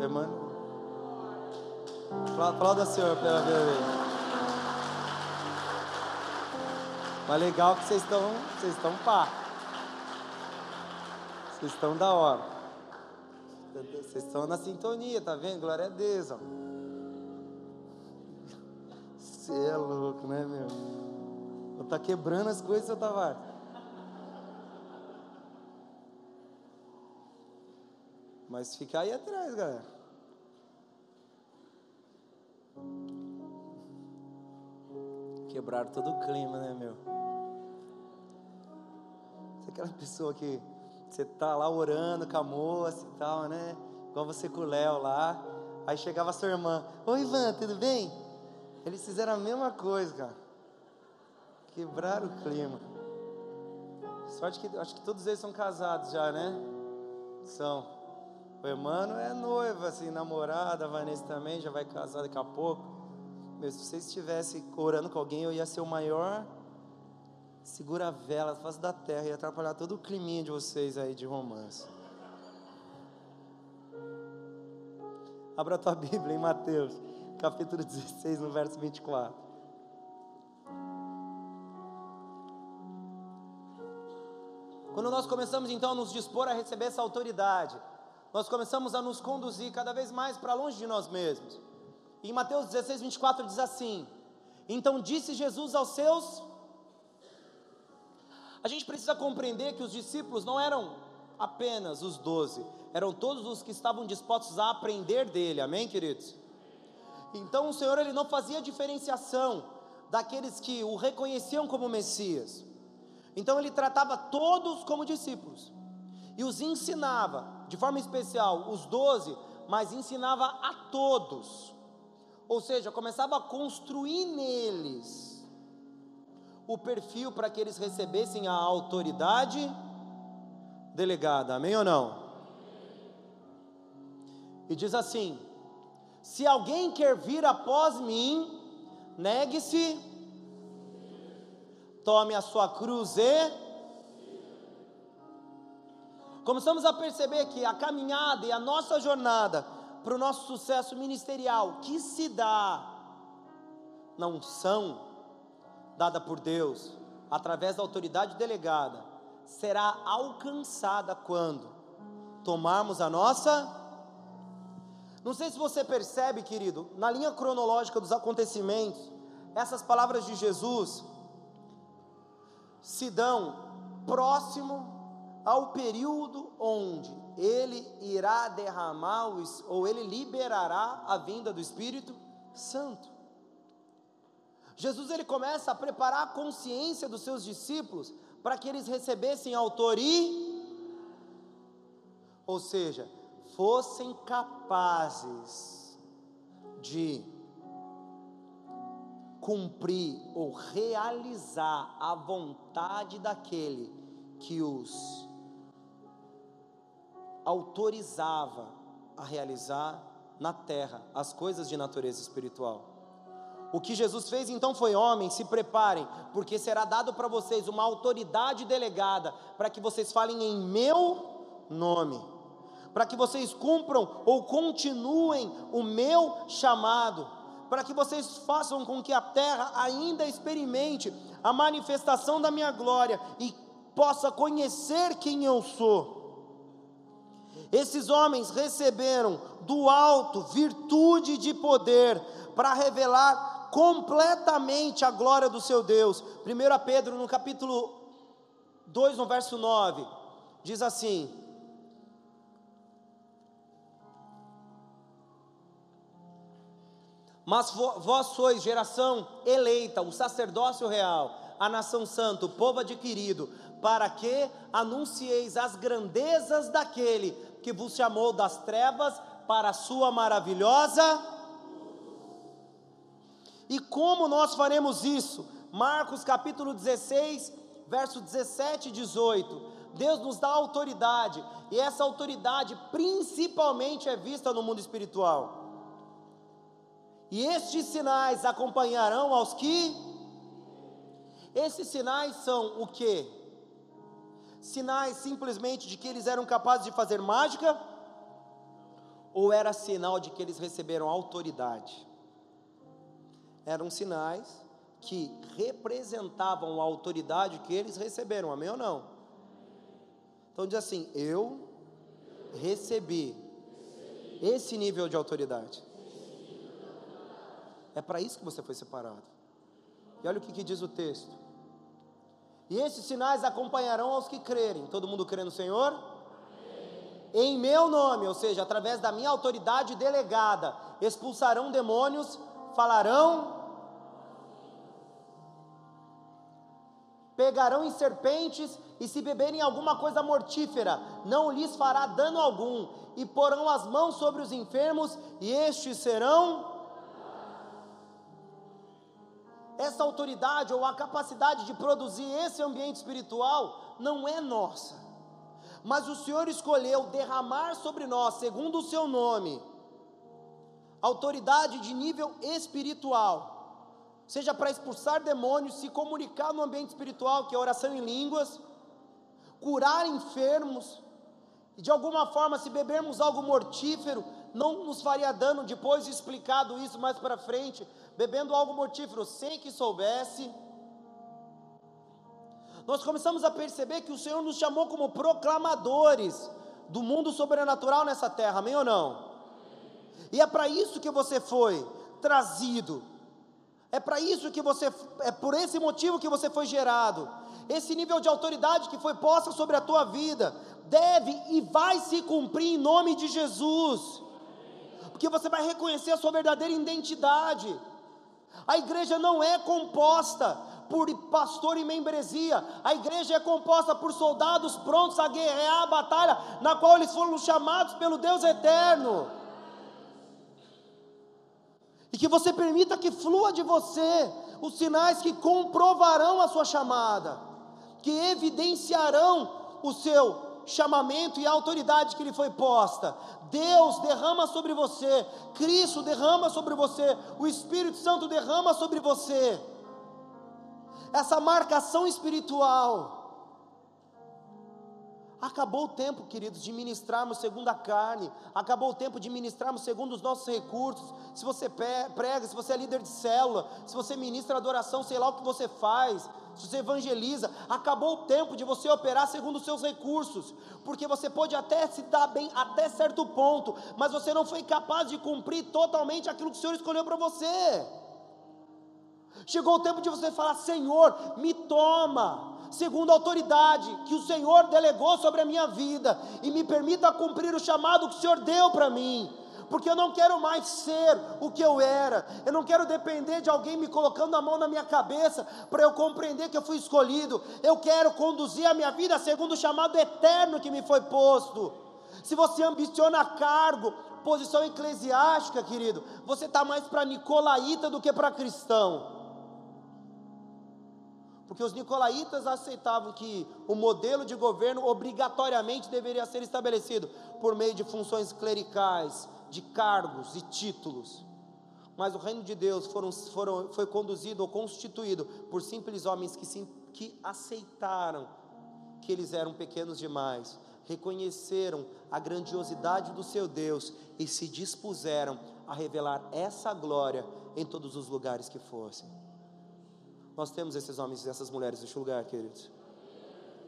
Irmã. Aplauda, Senhor, pela vida Mas legal que vocês estão, vocês estão pá. Vocês estão da hora. Vocês estão na sintonia, tá vendo? Glória a Deus, ó. Você é louco, né, meu? Vou tá quebrando as coisas, seu Tavares. Mas fica aí atrás, galera. Quebraram todo o clima, né, meu? aquela pessoa que você tá lá orando com a moça e tal, né? Igual você com o Léo lá. Aí chegava a sua irmã: Oi, Ivan, tudo bem? Eles fizeram a mesma coisa, cara. Quebraram o clima. Sorte que acho que todos eles são casados já, né? São. O Emmanuel é noiva, assim, namorada, a Vanessa também já vai casar daqui a pouco. Meu, se vocês estivessem orando com alguém, eu ia ser o maior segura a vela, face da terra e atrapalhar todo o climinha de vocês aí de romance. Abra a tua *laughs* Bíblia em Mateus, capítulo 16, no verso 24. Quando nós começamos então a nos dispor a receber essa autoridade, nós começamos a nos conduzir cada vez mais para longe de nós mesmos. Em Mateus 16, 24 diz assim: Então disse Jesus aos seus a gente precisa compreender que os discípulos não eram apenas os doze, eram todos os que estavam dispostos a aprender dele, amém, queridos? Então o Senhor ele não fazia diferenciação daqueles que o reconheciam como Messias. Então ele tratava todos como discípulos e os ensinava, de forma especial, os doze, mas ensinava a todos. Ou seja, começava a construir neles o perfil para que eles recebessem a autoridade delegada, amém ou não? E diz assim: Se alguém quer vir após mim, negue-se, tome a sua cruz e. Começamos a perceber que a caminhada e a nossa jornada para o nosso sucesso ministerial, que se dá na unção dada por Deus, através da autoridade delegada, será alcançada quando tomarmos a nossa. Não sei se você percebe, querido, na linha cronológica dos acontecimentos, essas palavras de Jesus se dão próximo ao período onde ele irá derramar ou ele liberará a vinda do Espírito Santo. Jesus ele começa a preparar a consciência dos seus discípulos para que eles recebessem autoridade, ou seja, fossem capazes de cumprir ou realizar a vontade daquele que os autorizava a realizar na terra as coisas de natureza espiritual. O que Jesus fez então foi: homem, se preparem, porque será dado para vocês uma autoridade delegada para que vocês falem em meu nome, para que vocês cumpram ou continuem o meu chamado, para que vocês façam com que a terra ainda experimente a manifestação da minha glória e possa conhecer quem eu sou. Esses homens receberam do alto virtude de poder para revelar completamente a glória do seu Deus. 1 Pedro, no capítulo 2, no verso 9, diz assim: Mas vós sois geração eleita, o sacerdócio real, a nação santa, o povo adquirido, para que anuncieis as grandezas daquele que vos chamou das trevas para a sua maravilhosa e como nós faremos isso? Marcos capítulo 16, verso 17 e 18. Deus nos dá autoridade, e essa autoridade principalmente é vista no mundo espiritual. E estes sinais acompanharão aos que esses sinais são o que? Sinais simplesmente de que eles eram capazes de fazer mágica? Ou era sinal de que eles receberam autoridade? eram sinais que representavam a autoridade que eles receberam, amém ou não? Então diz assim: eu recebi esse nível de autoridade. É para isso que você foi separado. E olha o que, que diz o texto. E esses sinais acompanharão aos que crerem. Todo mundo crê no Senhor? Em meu nome, ou seja, através da minha autoridade delegada, expulsarão demônios, falarão pegarão em serpentes, e se beberem alguma coisa mortífera, não lhes fará dano algum, e porão as mãos sobre os enfermos, e estes serão. Essa autoridade ou a capacidade de produzir esse ambiente espiritual não é nossa, mas o Senhor escolheu derramar sobre nós, segundo o seu nome, autoridade de nível espiritual seja para expulsar demônios, se comunicar no ambiente espiritual, que é oração em línguas, curar enfermos, e de alguma forma, se bebermos algo mortífero, não nos faria dano, depois de explicado isso mais para frente, bebendo algo mortífero sem que soubesse. Nós começamos a perceber que o Senhor nos chamou como proclamadores do mundo sobrenatural nessa terra, amém ou não? E é para isso que você foi trazido é para isso que você, é por esse motivo que você foi gerado. Esse nível de autoridade que foi posta sobre a tua vida deve e vai se cumprir em nome de Jesus. Porque você vai reconhecer a sua verdadeira identidade. A igreja não é composta por pastor e membresia. A igreja é composta por soldados prontos a guerrear a batalha na qual eles foram chamados pelo Deus eterno e que você permita que flua de você os sinais que comprovarão a sua chamada, que evidenciarão o seu chamamento e a autoridade que lhe foi posta. Deus derrama sobre você, Cristo derrama sobre você, o Espírito Santo derrama sobre você. Essa marcação espiritual Acabou o tempo, queridos, de ministrarmos segundo a carne, acabou o tempo de ministrarmos segundo os nossos recursos. Se você prega, se você é líder de célula, se você ministra adoração, sei lá o que você faz, se você evangeliza, acabou o tempo de você operar segundo os seus recursos, porque você pode até se dar bem até certo ponto, mas você não foi capaz de cumprir totalmente aquilo que o Senhor escolheu para você. Chegou o tempo de você falar: Senhor, me toma segundo a autoridade que o Senhor delegou sobre a minha vida e me permita cumprir o chamado que o Senhor deu para mim. Porque eu não quero mais ser o que eu era, eu não quero depender de alguém me colocando a mão na minha cabeça para eu compreender que eu fui escolhido. Eu quero conduzir a minha vida segundo o chamado eterno que me foi posto. Se você ambiciona cargo, posição eclesiástica, querido, você está mais para nicolaíta do que para cristão. Porque os nicolaítas aceitavam que o modelo de governo obrigatoriamente deveria ser estabelecido por meio de funções clericais, de cargos e títulos. Mas o reino de Deus foram, foram, foi conduzido ou constituído por simples homens que, sim, que aceitaram que eles eram pequenos demais, reconheceram a grandiosidade do seu Deus e se dispuseram a revelar essa glória em todos os lugares que fossem. Nós temos esses homens e essas mulheres neste lugar, queridos.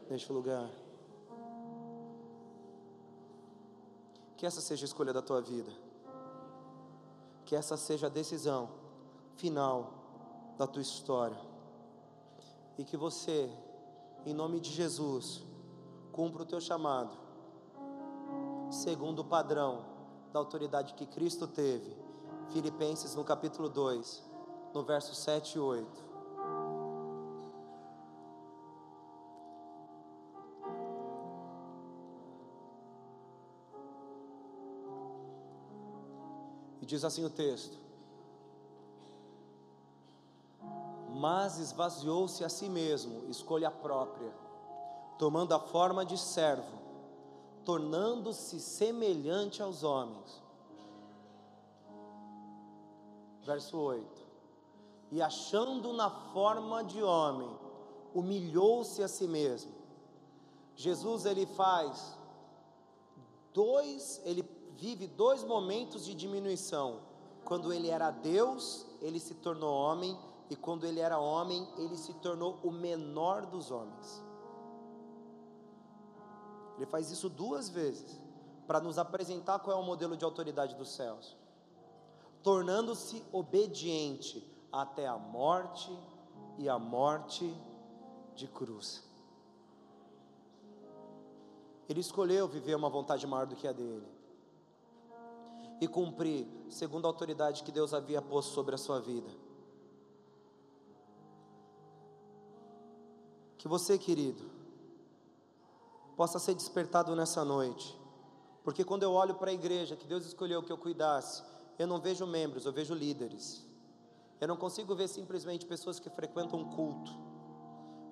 Neste lugar. Que essa seja a escolha da tua vida. Que essa seja a decisão final da tua história. E que você, em nome de Jesus, cumpra o teu chamado, segundo o padrão da autoridade que Cristo teve. Filipenses no capítulo 2, no verso 7 e 8. Diz assim o texto: Mas esvaziou-se a si mesmo, escolha própria, tomando a forma de servo, tornando-se semelhante aos homens. Verso 8: E achando na forma de homem, humilhou-se a si mesmo. Jesus ele faz dois, ele vive dois momentos de diminuição. Quando ele era Deus, ele se tornou homem, e quando ele era homem, ele se tornou o menor dos homens. Ele faz isso duas vezes, para nos apresentar qual é o modelo de autoridade dos céus. Tornando-se obediente até a morte e a morte de cruz. Ele escolheu viver uma vontade maior do que a dele e cumprir segundo a autoridade que Deus havia posto sobre a sua vida. Que você, querido, possa ser despertado nessa noite, porque quando eu olho para a igreja que Deus escolheu que eu cuidasse, eu não vejo membros, eu vejo líderes. Eu não consigo ver simplesmente pessoas que frequentam um culto.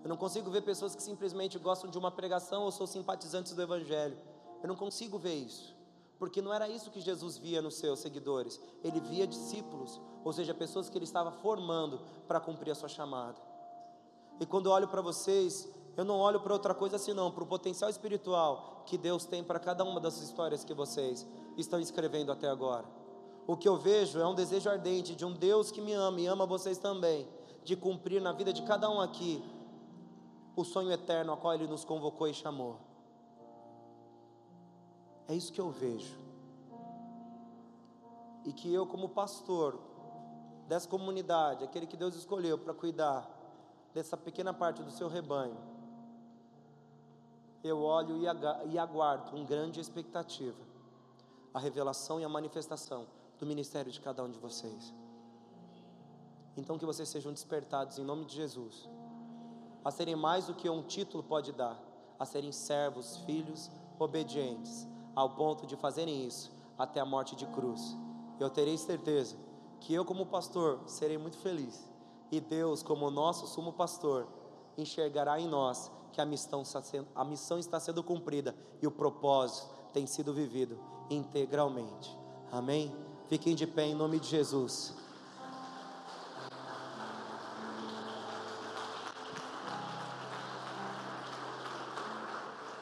Eu não consigo ver pessoas que simplesmente gostam de uma pregação ou são simpatizantes do Evangelho. Eu não consigo ver isso porque não era isso que Jesus via nos seus seguidores, ele via discípulos, ou seja, pessoas que ele estava formando para cumprir a sua chamada. E quando eu olho para vocês, eu não olho para outra coisa senão para o potencial espiritual que Deus tem para cada uma das histórias que vocês estão escrevendo até agora. O que eu vejo é um desejo ardente de um Deus que me ama e ama vocês também, de cumprir na vida de cada um aqui o sonho eterno a qual Ele nos convocou e chamou. É isso que eu vejo. E que eu, como pastor dessa comunidade, aquele que Deus escolheu para cuidar dessa pequena parte do seu rebanho, eu olho e aguardo com grande expectativa a revelação e a manifestação do ministério de cada um de vocês. Então, que vocês sejam despertados em nome de Jesus, a serem mais do que um título pode dar, a serem servos, filhos obedientes ao ponto de fazerem isso até a morte de cruz. Eu terei certeza que eu, como pastor, serei muito feliz, e Deus, como nosso sumo pastor, enxergará em nós que a missão, está sendo, a missão está sendo cumprida e o propósito tem sido vivido integralmente. Amém? Fiquem de pé em nome de Jesus.